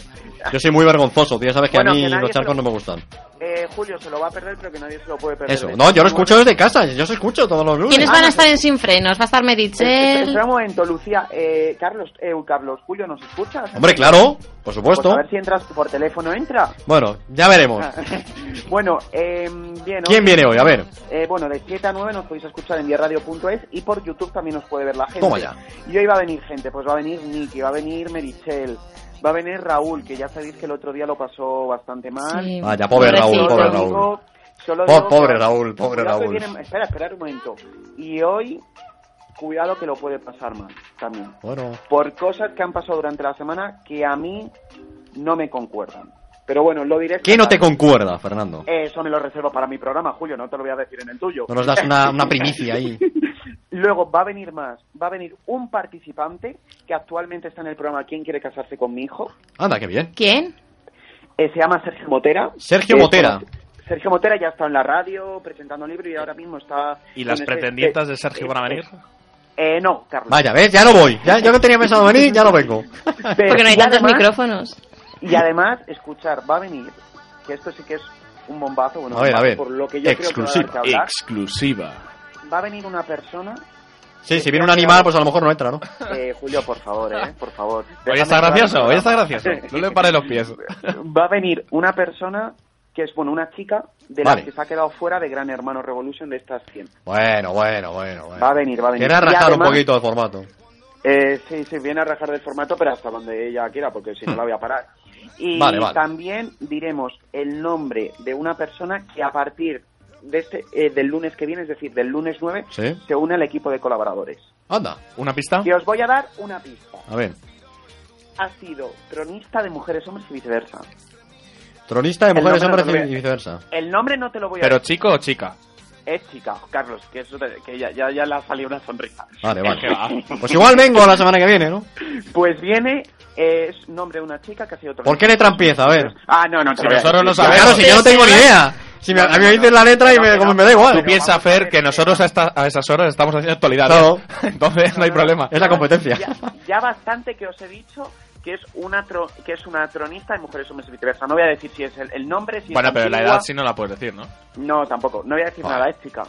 Yo soy muy vergonzoso, tío. Sabes que Bueno, a mí que los charcos lo- no me gustan. Eh, Julio se lo va a perder, pero que nadie se lo puede perder. Eso. No, yo lo escucho desde casa. Yo se escucho todos los lunes. ¿Quiénes van a estar en Sin Frenos? Va a estar Meritxell. espera un momento, Lucía. Eh, Carlos, eh, Carlos, Julio, ¿nos escuchas? Hombre, claro, por Pues supuesto. a ver si entras por teléfono, entra. Bueno, ya veremos. bueno, eh, bien. ¿Quién viene hoy? A ver. Eh, bueno, de 7 a 9 nos podéis escuchar en diarradio.es y por YouTube también nos puede ver la gente. Toma ya. Y hoy va a venir gente, pues va a venir Nicky, va a venir Merichel, va a venir Raúl, que ya sabéis que el otro día lo pasó bastante mal. Sí. Vaya, pobre Raúl, pobre Raúl. Solo pobre Raúl, pobre Raúl. viene- espera, espera un momento. Y hoy, cuidado que lo puede pasar mal también. Bueno. Por cosas que han pasado durante la semana que a mí no me concuerdan. Pero bueno, lo diré. ¿Qué no te concuerda, Fernando? Eso me lo reservo para mi programa, Julio, no te lo voy a decir en el tuyo. No nos das una, una primicia ahí. Luego va a venir más, va a venir un participante que actualmente está en el programa ¿Quién quiere casarse con mi hijo? Anda, qué bien. ¿Quién? Eh, se llama Sergio Motera. Sergio es Motera. Sergio Motera ya está en la radio presentando libro y ahora mismo está... ¿Y las pretendientes de Sergio van a venir? Eh, no, Carlos. Vaya, ¿ves? Ya no voy. Ya, yo que tenía pensado venir, ya no vengo. Porque no hay tantos además- micrófonos. Y además, escuchar, va a venir, que esto sí que es un bombazo, bueno, A ver, a ver. por lo que yo Exclusiva. creo que va a dar que hablar. Exclusiva. Va a venir una persona... Sí, si viene un animal, pues a lo mejor no entra, ¿no? Eh, Julio, por favor, eh, por favor. Hoy está gracioso, hoy está gracioso. No le pare los pies. va a venir una persona que es, bueno, una chica de Vale. las que se ha quedado fuera de Gran Hermano Revolution de estas 100. Bueno, bueno, bueno. bueno. Va a venir, va a venir. Quiere Y rajar además- un poquito de formato. Eh, sí, sí, viene a rajar del formato, pero hasta donde ella quiera, porque si no la voy a parar. Y Vale, vale. también diremos el nombre de una persona que a partir de este, eh, del lunes que viene, es decir, del lunes 9, Sí. se une al equipo de colaboradores. Anda. ¿Una pista? Y os voy a dar una pista. A ver. Ha sido tronista de mujeres, hombres y viceversa. Tronista de El mujeres, nombre no hombres te lo voy y a- viceversa. El nombre no te lo voy a ¿Pero decir. chico o chica? Es chica, Carlos, que, eso te- que ya, ya, ya le ha salido una sonrisa. Vale, vale. Pues igual vengo la semana que viene, ¿no? Pues viene, eh, es nombre de una chica que ha sido ¿Por qué letra empieza? A ver. Ah, no, no, te Si lo nosotros no sabemos. Claro, si yo no tengo ni idea. Si me, a mí me dicen la letra y me, como me da Tú igual. piensas, Fer, que nosotros a, esta- a esas horas estamos haciendo actualidad. ¿eh? Entonces no hay problema. Es la competencia. Ya, ya bastante que os he dicho que es una tro- que es una tronista de mujeres, hombres y viceversa. No voy a decir si es el, el nombre, si Bueno, es pero la edad sí no la puedes decir, ¿no? No, tampoco. No voy a decir Vale. nada, es chica.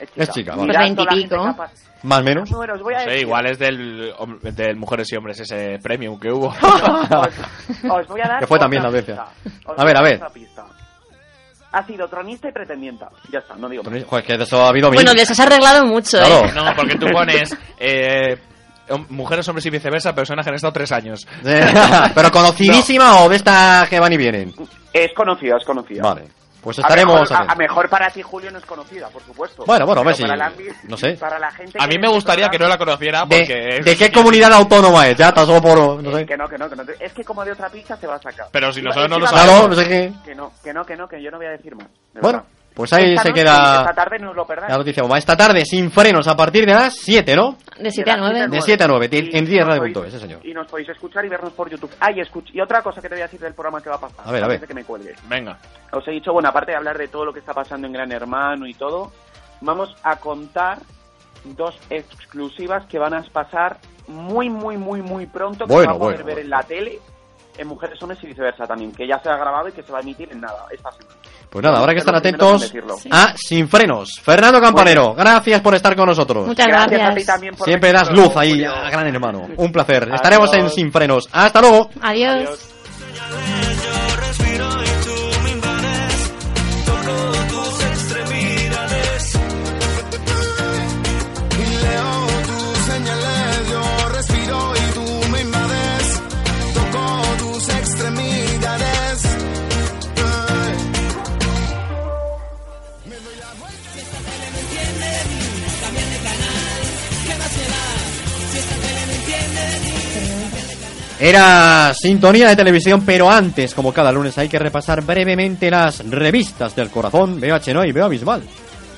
Es chica. Es chica, vale. Mirad Pues capaz- Más o menos. Voy a decir. igual es del, del Mujeres y Hombres ese premium que hubo. Os, os voy a dar Que fue también la. Os A ver, a ver. Ha sido tronista y pretendienta. Ya está, no digo. Joder, que de eso ha habido. Bueno, les has arreglado mucho, Claro. ¿eh? No, porque tú pones eh, Mujeres, Hombres y Viceversa, personas que han estado tres años. Pero conocidísima o de estas que van y vienen. Es conocida, es conocida. Vale. Pues A estaremos. mejor, a, mejor para ti, Julio, no es conocida, por supuesto. Bueno, bueno, a ver si- no sé. Para la gente A mí me gustaría que no la conociera ¿De, porque... de qué comunidad autónoma es? Ya, tan solo por. No sé. Que no, que no, que no. Es que como de otra pista se va a sacar. Pero si nosotros no lo a- Claro, no sé qué. Que no, que no, que no, que yo no voy a decir más. de Bueno, verdad. Pues ahí Esta se noche, queda. Esta tarde no lo perdáis. La noticia bomba. Esta tarde, sin frenos, a partir de las 7, ¿no? De 7 a 9. De 7 a 9, en- en Y 10 nos radio podéis- punto es, sí, señor. Y nos podéis escuchar y vernos por YouTube. Ah, y, escuch- y otra cosa que te voy a decir del programa que va a pasar. A ver, a ver. que me cuelgues. Venga. Os he dicho, bueno, aparte de hablar de todo lo que está pasando en Gran Hermano y todo, vamos a contar dos exclusivas que van a pasar muy, muy, muy, muy pronto, que Bueno, va a poder bueno, ver bueno. en la tele, en Mujeres Hombres y viceversa también, que ya se ha grabado y que se va a emitir en nada, esta semana. Pues nada, habrá que estar atentos a Sin Frenos. Fernando Campanero, gracias por estar con nosotros. Muchas Gracias a ti también por Siempre das luz ahí, a gran hermano. Un placer. Estaremos en. Sin Frenos. Hasta luego. Adiós. Era sintonía de televisión, pero antes, como cada lunes, hay que repasar brevemente las revistas del corazón. Veo a Chenoy y veo a Bisbal.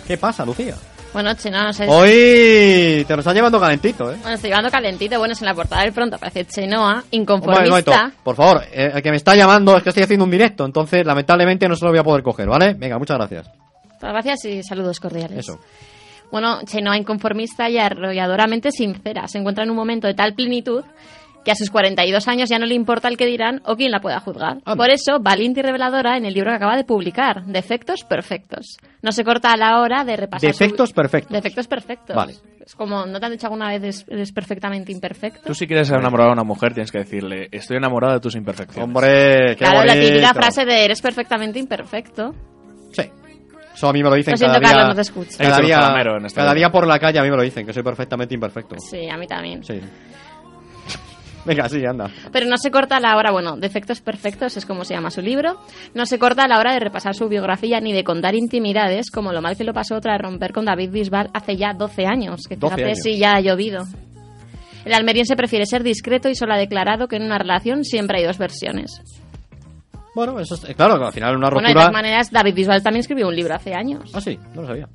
¿Qué pasa, Lucía? Bueno, Chenoa, no sé. Hoy te lo están llevando calentito, ¿eh? Bueno, estoy llevando calentito. Bueno, es en la portada del pronto aparece Chenoa, inconformista. Por favor, eh, el que me está llamando es que estoy haciendo un directo, entonces lamentablemente no se lo voy a poder coger, ¿vale? Venga, muchas gracias. Muchas Gracias y saludos cordiales. Eso. Bueno, Chenoa inconformista y arrolladoramente sincera. Se encuentra en un momento de tal plenitud que a sus 42 años ya no le importa el que dirán o quién la pueda juzgar. Por eso, valiente y reveladora en el libro que acaba de publicar, Defectos Perfectos. No se corta a la hora de repasar... su- Defectos perfectos. Defectos perfectos. Vale. Es como, ¿no te han dicho alguna vez eres, perfectamente imperfecto? Tú si quieres enamorar a una mujer tienes que decirle, estoy enamorado de tus imperfecciones. Hombre, qué Claro, la típica frase de eres perfectamente imperfecto. Eso a mí me lo dicen Lo siento, cada día. Carlos, no te escucho. Cada, día, en vida. día por la calle a mí me lo dicen, que soy perfectamente imperfecto. Sí, a mí también. Sí. Venga, sí, anda. Pero no se corta a la hora, bueno, Defectos Perfectos es como se llama su libro, no se corta a la hora de repasar su biografía ni de contar intimidades como lo mal que lo pasó tras romper con David Bisbal hace ya 12 años, que 12 fíjate años. si ya ha llovido. El almeriense prefiere ser discreto y solo ha declarado que en una relación siempre hay dos versiones. Bueno, eso es, claro, que al final una Bueno, de ruptura... todas maneras, David Bisbal también escribió un libro hace años. Ah, sí, no lo sabía.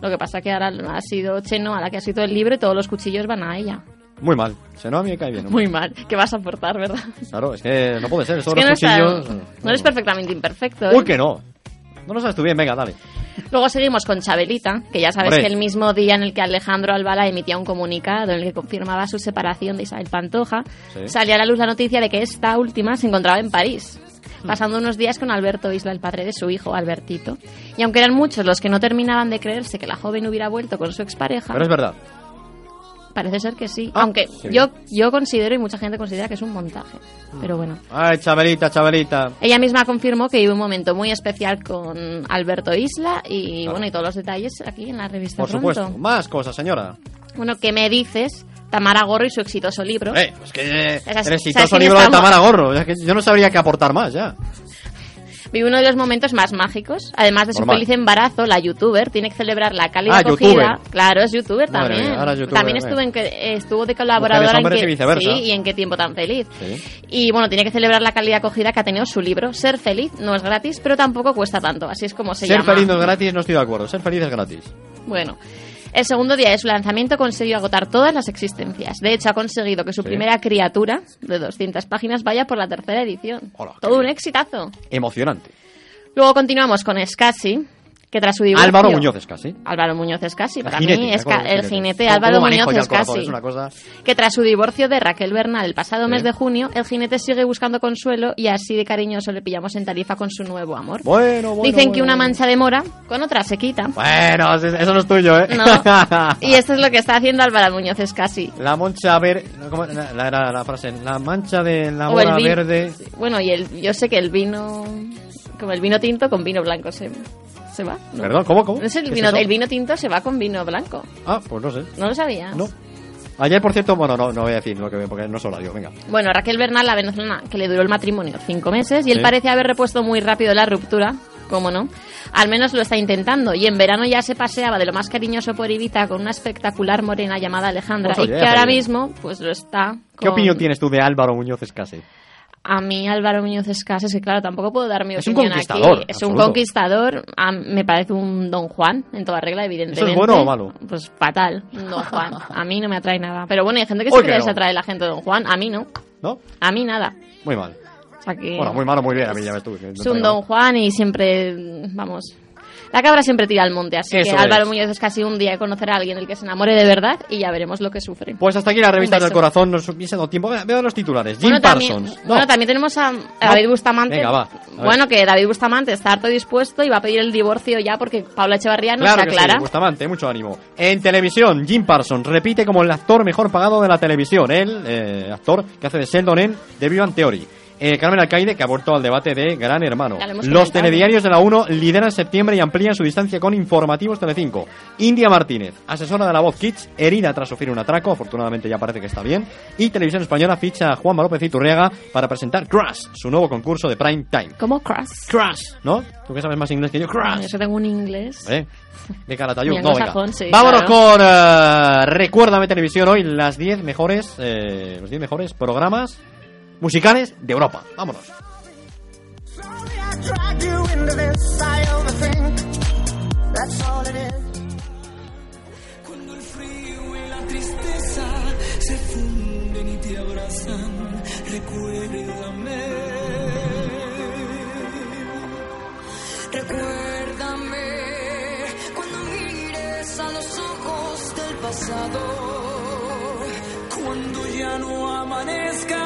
Lo que pasa que ahora ha sido Cheno a la que ha escrito el libro y todos los cuchillos van a ella. Muy mal. Se no a mí me cae bien. hombre. Muy mal. ¿Qué vas a aportar, verdad? Claro, es que no puede ser. Eso Es que no, los está- cuchillos... no eres perfectamente imperfecto. ¿eh? Uy, que no. No lo sabes tú bien, venga, dale. Luego seguimos con Chabelita, que ya sabes Hombre. que el mismo día en el que Alejandro Albala emitía un comunicado en el que confirmaba su separación de Isabel Pantoja, Sí. salía a la luz la noticia de que esta última se encontraba en París, pasando unos días con Alberto Isla, el padre de su hijo, Albertito. Y aunque eran muchos los que no terminaban de creerse que la joven hubiera vuelto con su expareja, Pero es verdad. Parece ser que sí. Ah, aunque qué yo, yo considero y mucha gente considera que es un montaje. Pero bueno. Ay, Chabelita, Chabelita. Ella misma confirmó que hubo un momento muy especial con Alberto Isla y Claro. bueno, y todos los detalles aquí en la revista Por Pronto. supuesto. Más cosas, señora. Bueno, ¿qué me dices? Tamara Gorro y su exitoso libro. Eh, es que Esas- el ¿sabes exitoso libro de? Tamara Gorro. Es que yo no sabría qué aportar más ya. Vive uno de los momentos más mágicos. Además de su Normal. feliz embarazo, la youtuber tiene que celebrar la cálida Ah, acogida. youtuber. Claro, es youtuber Madre también. mía, youtuber, también venga. estuvo, en que, eh, estuvo de colaboradora Mujeres, en que, y viceversa. Sí, y en qué tiempo tan feliz. Sí. Y bueno, tiene que celebrar la cálida acogida que ha tenido su libro. Ser feliz no es gratis, pero tampoco cuesta tanto. Así es como se Ser llama. feliz no es gratis, no estoy de acuerdo. Ser feliz es gratis. Bueno, el segundo día de su lanzamiento consiguió agotar todas las existencias. De hecho, ha conseguido que su Sí. primera criatura, de 200 páginas, vaya por la tercera edición. Todo un exitazo. Emocionante. Luego continuamos con Escasi, que tras su divorcio... Álvaro Muñoz es casi. Álvaro Muñoz Escasi, para jinete, mí es ca- el jinete ¿Cómo- Álvaro Muñoz. Es una cosa... Que tras su divorcio de Raquel Bernal el pasado mes de junio, el jinete sigue buscando consuelo y así de cariñoso le pillamos en tarifa con su nuevo amor. Bueno, bueno, Dicen bueno, que una mancha de mora con otra se quita. Bueno, eso no es tuyo, ¿eh? No. Y esto es lo que está haciendo Álvaro Muñoz Escasi. La mancha verde... ¿Cómo era la, la- la frase? La mancha de la vino- verde... Bueno, y el, yo sé que el vino, como el vino tinto con vino blanco se, se va. ¿no? Perdón, ¿cómo, cómo? No es el, ¿Qué es vino, eso? el vino tinto se va con vino blanco. Ah, pues no sé. ¿No lo sabías? No. Ayer, por cierto, bueno, no, no voy a decir lo que porque no es horario, venga. Bueno, Raquel Bernal, la venezolana, que le duró el matrimonio cinco meses y él parece haber repuesto muy rápido la ruptura, ¿cómo no? Al menos lo está intentando y en verano ya se paseaba de lo más cariñoso por Ibiza con una espectacular morena llamada Alejandra Pues y que ahora mismo pues lo está ¿Qué opinión tienes tú de Álvaro Muñoz Escase? A mí Álvaro Muñoz Escas es que claro, tampoco puedo dar mi Es un opinión conquistador, aquí. Es un conquistador, a- me parece un Don Juan en toda regla, evidentemente. ¿Eso es bueno o malo? Pues fatal, un Don Juan. A mí no me atrae nada. Pero bueno, hay gente que sí que les atrae la gente de Don Juan, a mí no. ¿No? A mí nada. Muy mal. O sea que Bueno, muy malo, muy bien, a mí ya que no es un. Don Juan y siempre, vamos... La cabra siempre tira al monte, así Eso que Álvaro es. Muñoz es casi un día de conocer a alguien del que se enamore de verdad y ya veremos lo que sufre. Pues hasta aquí la revista del corazón, nos hubiese dado tiempo. Veo los titulares. Jim Bueno, también, Parsons. No. bueno, también tenemos a, a David Bustamante. Venga, va, a. Bueno, que David Bustamante está harto dispuesto y va a pedir el divorcio ya porque Paula Echevarría no Claro se aclara. sí, Bustamante, mucho ánimo. En televisión, Jim Parsons repite como el actor mejor pagado de la televisión. El eh, actor que hace de Sheldon en The Big Theory. Eh, Carmen Alcaide, que ha vuelto al debate de Gran Hermano. Los telediarios de la 1 lideran septiembre y amplían su distancia con informativos Telecinco. India Martínez, asesora de la voz Kids, herida tras sufrir un atraco, afortunadamente ya parece que está bien. Y Televisión Española ficha a Juanma López Iturriaga para presentar Crash, su nuevo concurso de prime time. ¿Cómo Crash? Crash, ¿no? ¿Tú que sabes más inglés que yo? Crash. Yo tengo un inglés. ¿Eh? De Calatayud. No, venga. sí, Vámonos claro. con eh, Recuérdame Televisión hoy, las 10 mejores, eh, los 10 mejores programas musicales de Europa. Vámonos. Cuando el frío y la tristeza se funden y te abrazan, recuérdame. Recuérdame cuando mires a los ojos del pasado, cuando ya no amanezcan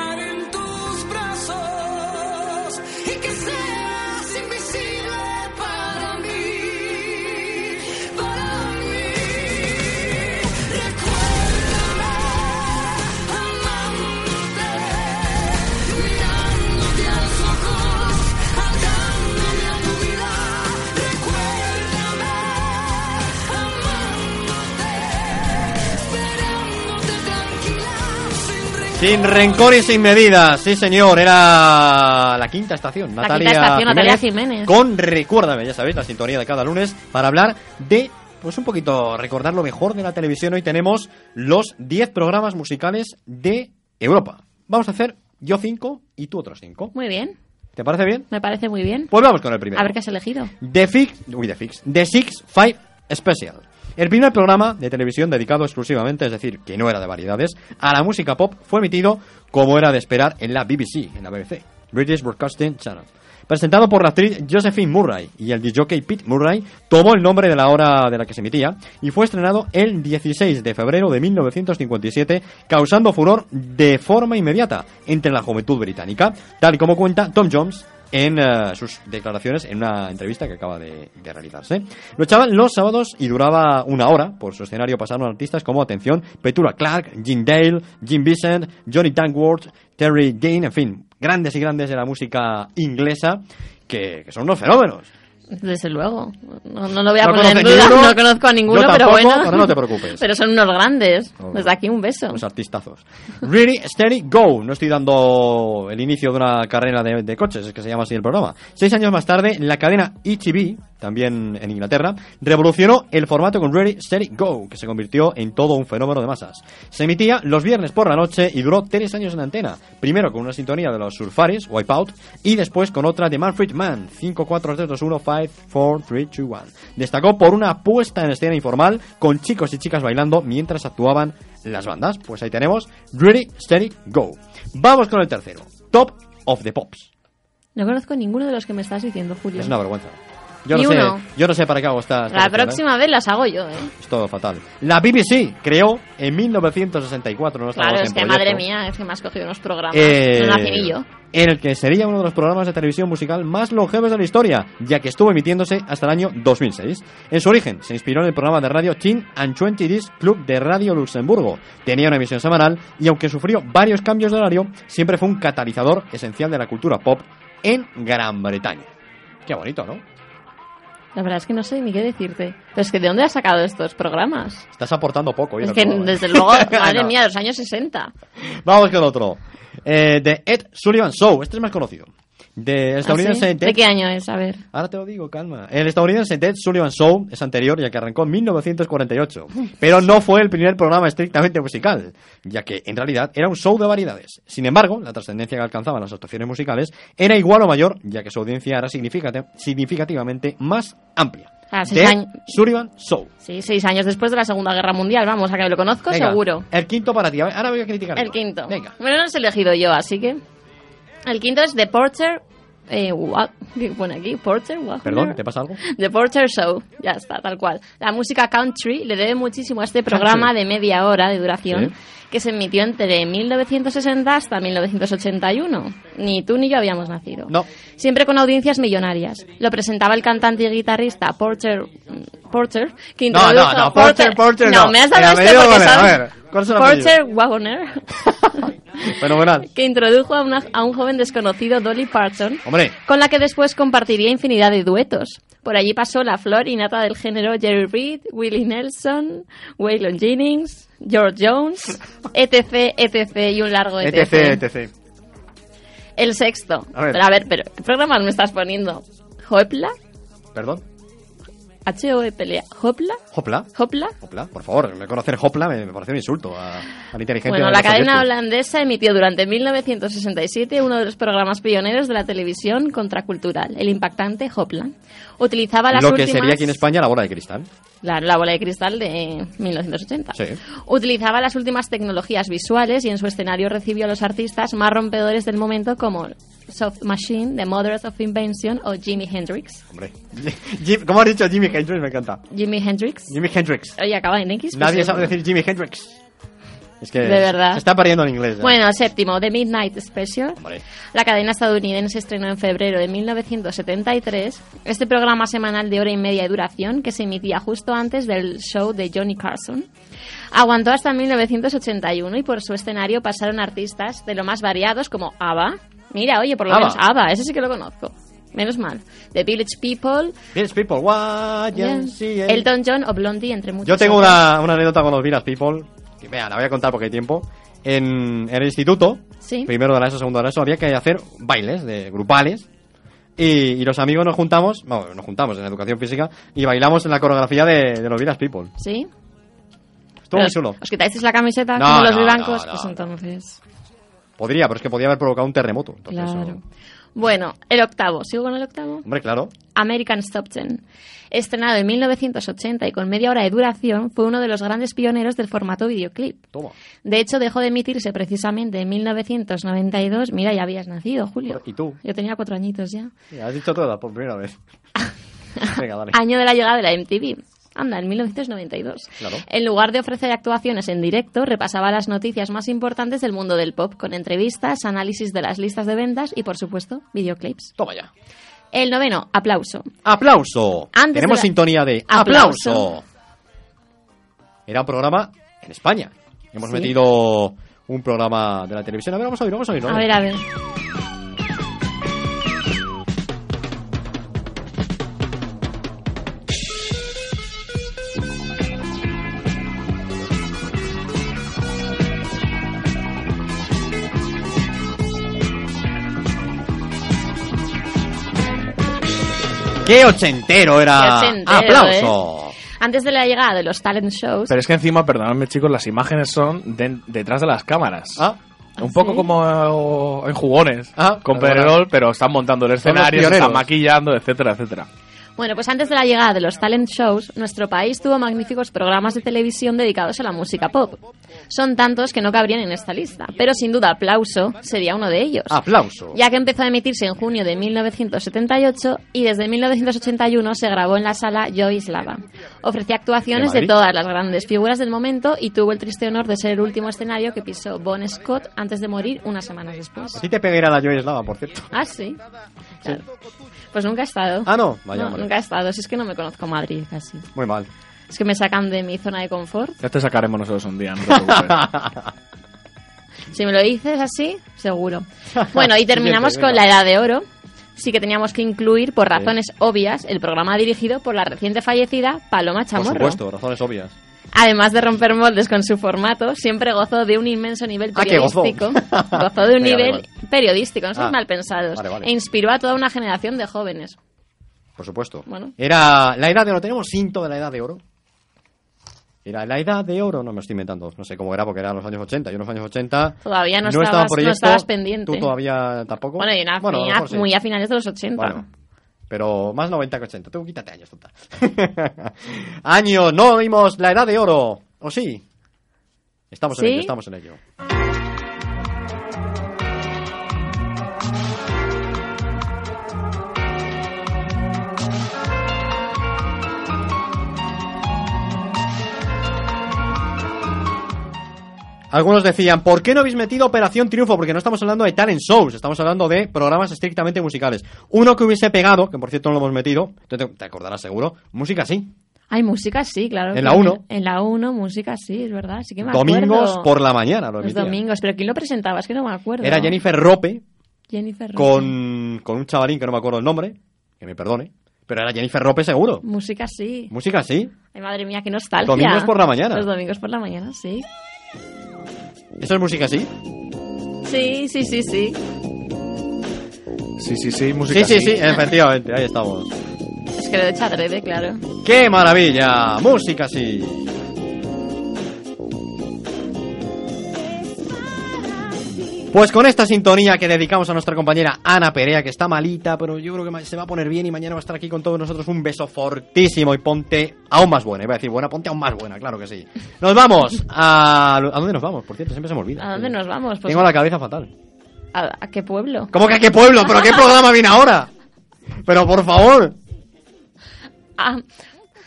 sin rencor y sin medidas, sí señor, era la quinta estación, La Natalia, quinta estación, Natalia Jiménez, Jiménez. con Recuérdame, ya sabéis, la sintonía de cada lunes, para hablar de, pues un poquito, recordar lo mejor de la televisión. Hoy tenemos los 10 programas musicales de Europa. Vamos a hacer yo 5 y tú otros 5. Muy bien, ¿Te parece bien? me parece muy bien. Pues vamos con el primero. A ver qué has elegido. The Fix, uy, The Fix, The Six Five Special. El primer programa de televisión dedicado exclusivamente, es decir, que no era de variedades, a la música pop fue emitido como era de esperar en la BBC, en la BBC, British Broadcasting Channel. Presentado por la actriz Josephine Murray y el DJ Pete Murray, tomó el nombre de la hora de la que se emitía y fue estrenado el 16 de febrero de 1957, causando furor de forma inmediata entre la juventud británica, tal y como cuenta Tom Jones en eh, sus declaraciones en una entrevista que acaba de, realizarse. Lo echaban los sábados y duraba una hora. Por su escenario pasaron artistas como, atención, Petula Clark, Jim Dale, Jim Vincent, Johnny Dankworth, Terry Dean, en fin, grandes y grandes de la música inglesa que son unos fenómenos. Desde luego. No, no lo voy a No poner en duda, ninguno, no conozco a ninguno, yo pero tampoco, bueno. pero no te preocupes. Pero son unos grandes. Desde aquí un beso. Los artistazos. Ready, steady, go. No estoy dando el inicio de una carrera de, de coches, es que se llama así el programa. Seis años más tarde, la cadena ETV, también en Inglaterra, revolucionó el formato con Ready, steady, go, que se convirtió en todo un fenómeno de masas. Se emitía los viernes por la noche y duró tres años en antena. Primero con una sintonía de los Surfaris, Wipeout, y después con otra de Manfred Mann, 5, 4, 3, 2, 1, 5, 4, 3, 2, 1. Destacó por una puesta en escena informal con chicos y chicas bailando mientras actuaban las bandas. Pues ahí tenemos Ready, Steady, Go. Vamos con el tercero. Top of the Pops. No conozco ninguno de los que me estás diciendo, Julio. Es una vergüenza. Yo Ni no, sé, uno. yo no sé para qué hago esta... esta La sección, ¿eh? próxima vez las hago yo, ¿eh? Es todo fatal. La BBC creó en 1964, no Claro, es que proyecto, madre mía, es que me has cogido unos programas. eh, no nací yo. En el que sería uno de los programas de televisión musical más longevos de la historia, ya que estuvo emitiéndose hasta el año 2006. En su origen, se inspiró en el programa de radio Teen and 20 Disc Club de Radio Luxemburgo. Tenía una emisión semanal y aunque sufrió varios cambios de horario, siempre fue un catalizador esencial de la cultura pop en Gran Bretaña. Qué bonito, ¿no? La verdad es que no sé ni qué decirte. Pero es que ¿de dónde has sacado estos programas? Estás aportando poco. Es que programa. desde luego, madre mía, de los años 60. Vamos con otro. Eh, de Ed Sullivan Show. Este es más conocido. De estadounidense ¿Ah, sí? Ted- ¿De qué año es? A ver. Ahora te lo digo, calma. El estadounidense Ted Sullivan Show es anterior, ya que arrancó en 1948. Pero no fue el primer programa estrictamente musical, ya que en realidad era un show de variedades. Sin embargo, la trascendencia que alcanzaban las actuaciones musicales era igual o mayor, ya que su audiencia era significati- significativamente más amplia. Ah, seis Ted años. Sullivan Show. Sí, seis años después de la Segunda Guerra Mundial. Vamos, a que lo conozco Venga, seguro. El quinto para ti. Ahora voy a criticar. El quinto. Venga. Bueno, no lo he elegido yo, así que... El quinto es The Porter... Eh, Wa- ¿Qué pone aquí? Porter Wagoner. Perdón, ¿te pasa algo? The Porter Show, ya está, tal cual. La música country le debe muchísimo a este programa Country. de media hora de duración Sí. que se emitió entre 1960 hasta 1981. Ni tú ni yo habíamos nacido. No. Siempre con audiencias millonarias. Lo presentaba el cantante y guitarrista Porter, Porter que No, introdujo... no, no, Porter, Porter, no. no. me has dado este porque sabes- ver, ¿cuál es el Porter Wagoner. Fenomenal. que introdujo a, una- a un joven desconocido, Dolly Parton, Hombre. con la que después compartiría infinidad de duetos. Por allí pasó la flor y nata del género Jerry Reed, Willie Nelson, Waylon Jennings, George Jones, etc, etc y un largo etc. etc, etc. El sexto. A ver. Pero a ver, pero ¿qué programas me estás poniendo? ¿Hoepla? Perdón. H-O-P-L-A. ¿Hopla? Hopla. ¿Hopla? Hopla, por favor, conocer Hopla me, me parece un insulto a, al inteligente. Bueno, de la cadena oyentes. holandesa emitió durante 1967 uno de los programas pioneros de la televisión contracultural, el impactante Hopla. Utilizaba las Lo que últimas... sería aquí en España la bola de cristal. La, la bola de cristal de 1980. Sí. Utilizaba las últimas tecnologías visuales y en su escenario recibió a los artistas más rompedores del momento como Soft Machine, The Mothers of Invention o Jimi Hendrix. Hombre. ¿Cómo has dicho Jimi Hendrix? Me encanta. Jimi Hendrix. Jimi Hendrix. Oye, acaba en X. pues Nadie sabe decir Jimi Hendrix. Es que De verdad. se está perdiendo en inglés. ya. Bueno, séptimo, The Midnight Special. Hombre. La cadena estadounidense estrenó en febrero de 1973 este programa semanal de hora y media de duración que se emitía justo antes del show de Johnny Carson. Aguantó hasta 1981 y por su escenario pasaron artistas de lo más variados como ABBA. Mira, oye, por lo ABBA. menos ABBA, ese sí que lo conozco. Menos mal. The Village People, Village People, YMCA. Elton John o Blondie, entre muchos Yo tengo otros. una, una anécdota con los Village People. Vea, la voy a contar porque hay tiempo. En, en el instituto, Sí. primero de la ESO, segundo de la ESO, había que hacer bailes de grupales. Y, y los amigos nos juntamos, bueno, nos juntamos en la educación física y bailamos en la coreografía de, de los Village People. ¿Sí? Estuvo muy chulo. ¿Os quitáis la camiseta No, como los no, vivancos? no, pues entonces... Podría, pero es que podía haber provocado un terremoto. Entonces, Claro. Bueno, el octavo. ¿Sigo con el octavo? Hombre, claro. American Stop Ten. Estrenado en 1980 y con media hora de duración, fue uno de los grandes pioneros del formato videoclip. Toma. De hecho, dejó de emitirse precisamente en 1992. Mira, ya habías nacido, Julio. ¿Y tú? Yo tenía cuatro añitos ya. Sí, has dicho toda por primera vez. Venga, dale. Año de la llegada de la MTV. Anda, en 1992. Claro. En lugar de ofrecer actuaciones en directo, repasaba las noticias más importantes del mundo del pop, con entrevistas, análisis de las listas de ventas y, por supuesto, videoclips. Toma ya. El noveno, aplauso. ¡Aplauso! Antes Tenemos de la- sintonía de Aplauso. aplauso. Era un programa en España. Hemos Sí. metido un programa de la televisión. A ver, vamos a oír, vamos a oír. A ver, a ver. ¡Qué ochentero era! Qué ochentero, ¡Aplauso! Antes de la llegada de los talent shows, Pero es que encima, perdonadme chicos, las imágenes son de- detrás de las cámaras. Ah. Un poco como en jugones, con verdad. Pedrerol, pero están montando el escenario, están maquillando, etcétera, etcétera. Bueno, pues antes de la llegada de los talent shows, nuestro país tuvo magníficos programas de televisión dedicados a la música pop. Son tantos que no cabrían en esta lista, pero sin duda Aplauso sería uno de ellos. ¡Aplauso! Ya que empezó a emitirse en junio de 1978 y desde 1981 se grabó en la sala Joy Slava. Ofrecía actuaciones ¿De todas las grandes figuras del momento y tuvo el triste honor de ser el último escenario que pisó Bon Scott antes de morir unas semanas después. Ti te pegué a la Joy Slava, por cierto. Ah, sí. Claro. Pues nunca he estado. Ah, no. Vaya, No, hombre. nunca he estado. Si es que no me conozco Madrid casi. Muy mal. Es que me sacan de mi zona de confort. Ya te sacaremos nosotros un día, no te preocupes. Si me lo dices así, seguro. Bueno, y terminamos con la Edad de Oro. Sí que teníamos que incluir, por razones obvias, el programa dirigido por la reciente fallecida Paloma Por Chamorro. supuesto, razones obvias. Además de romper moldes con su formato, siempre gozó de un inmenso nivel Ah, que gozó. periodístico. gozó de un Venga, nivel periodístico, no seáis Ah, mal pensados. vale, vale. E inspiró a toda una generación de jóvenes. Por supuesto. Bueno. Era la edad de oro. ¿Tenemos cinto de la edad de oro? Era la edad de oro. No me estoy inventando. No sé cómo era porque eran los años 80. Yo en los años 80 Todavía no, estaba estabas, en proyecto. no estabas pendiente. Tú todavía tampoco. Bueno, y una- Bueno, a muy, a, muy finales de los 80. Bueno, pero más 90 que 80. Tú quítate años, total. años, no vimos la edad de oro. ¿O sí? Estamos en ¿Sí? ello, estamos en ello. Algunos decían, ¿por qué no habéis metido Operación Triunfo? Porque no estamos hablando de talent shows, estamos hablando de programas estrictamente musicales. Uno que hubiese pegado, que por cierto no lo hemos metido, te, te acordarás seguro, música sí. Hay música, sí, claro. En la uno. En la 1, música, sí, es verdad. Sí que me Domingos acuerdo. por la mañana lo Los domingos, pero ¿quién lo presentaba? Es que no me acuerdo. Era Jennifer Rope Jennifer Rope. con, con un chavalín que no me acuerdo el nombre, que me perdone, pero era Jennifer Rope seguro. Música, sí. Música sí. Ay, madre mía, qué nostalgia. Domingos por la mañana. Los domingos por la mañana, sí. ¿Eso es música sí? Sí, sí, sí, sí. Sí, sí, sí, música Sí, sí, sí, efectivamente, ahí estamos. Es que lo he hecho adrede, claro. ¡Qué maravilla! Música sí. Pues con esta sintonía que dedicamos a nuestra compañera Ana Perea, que está malita, pero yo creo que se va a poner bien y mañana va a estar aquí con todos nosotros. Un beso fortísimo y ponte aún más buena. Iba a decir buena, ponte aún más buena, claro que sí. Nos vamos a... ¿A dónde nos vamos? Por cierto, siempre se me olvida. ¿A dónde nos vamos? Pues, Tengo la cabeza fatal. ¿a, a qué pueblo? ¿Cómo que a qué pueblo? ¿Pero qué programa viene ahora? Pero por favor, Ah,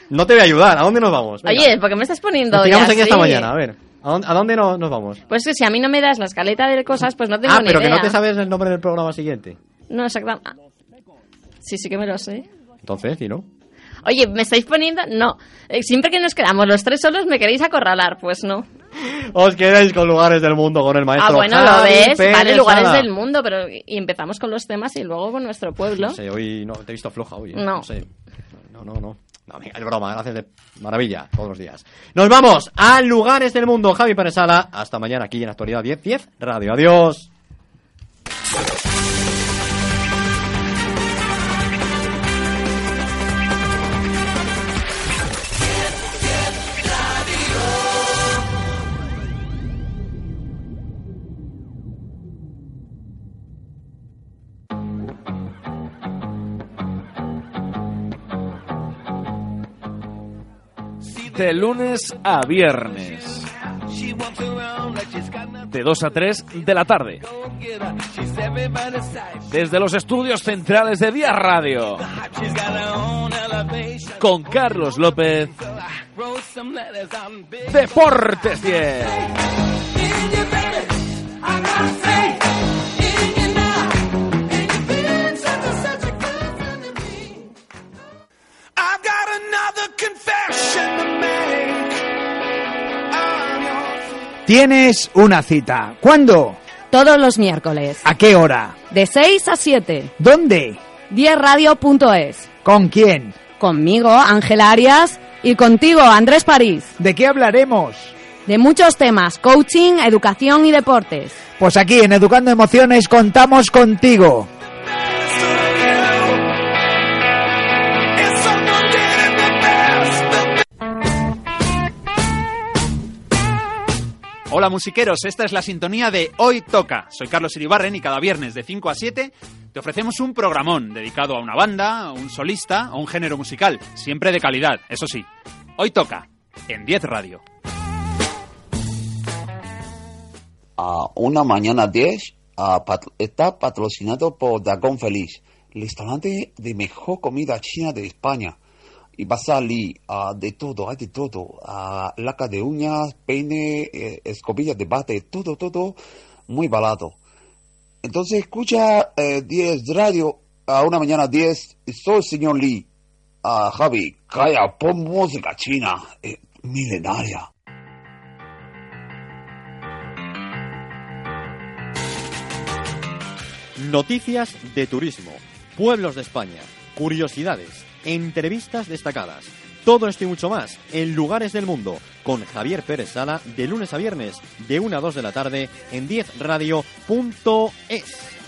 no te voy a ayudar. ¿A dónde nos vamos? Venga. oye, ¿por qué me estás poniendo Nos tiramos aquí hasta así? mañana, a ver. ¿A dónde, a dónde no- nos vamos? Pues que si a mí no me das la escaleta de cosas, pues no tengo Ah, ni pero que no te sabes el nombre del programa siguiente. No, exactamente. Ah. Sí, sí que me lo sé. Entonces, ¿y no? Oye, ¿me estáis poniendo? No. Eh, siempre que nos quedamos los tres solos, ¿me queréis acorralar? Pues no. Os quedáis con lugares del mundo con el maestro ah, bueno, lo Javi ves. Pérez vale, lugares Sala. del mundo, pero... Y empezamos con los temas y luego con nuestro pueblo. No sé, hoy no, te he visto floja hoy. ¿eh? No. sé. No, no, no. No, venga, es broma, gracias de maravilla todos los días. Nos vamos a lugares del mundo. Javi Pérez Sala. Hasta mañana aquí en Actualidad 10 10 Radio. Adiós. De lunes a viernes. De 2 a 3 de la tarde. Desde los estudios centrales de Día Radio. Con Carlos López. Deportes 10. Tienes una cita. ¿Cuándo? Todos los miércoles. ¿A qué hora? De 6 a 7. ¿Dónde? 10radio.es. ¿Con quién? Conmigo, Ángela Arias. Y contigo, Andrés París. ¿De qué hablaremos? De muchos temas, coaching, educación y deportes. Pues aquí en Educando Emociones contamos contigo. Hola musiqueros, esta es la sintonía de Hoy Toca. Soy Carlos Iribarren y cada viernes de 5 a 7 te ofrecemos un programón dedicado a una banda, a un solista o un género musical, siempre de calidad, eso sí. Hoy Toca, en 10 Radio. a una mañana 10 ah, pat- está patrocinado por Dragón Feliz, el restaurante de mejor comida china de España. Y va a salir ah, de todo, hay de todo. ah, laca de uñas, peine, eh, escobillas de bate, todo, todo muy barato. Entonces escucha eh, 10 radio a una mañana 10. Soy el señor Lee. Ah, Javi, calla, pon música china, eh, milenaria. Noticias de turismo, pueblos de España, curiosidades, entrevistas destacadas. Todo esto y mucho más en Lugares del Mundo con Javier Pérez Sala de lunes a viernes de 1 a 2 de la tarde en 10radio.es.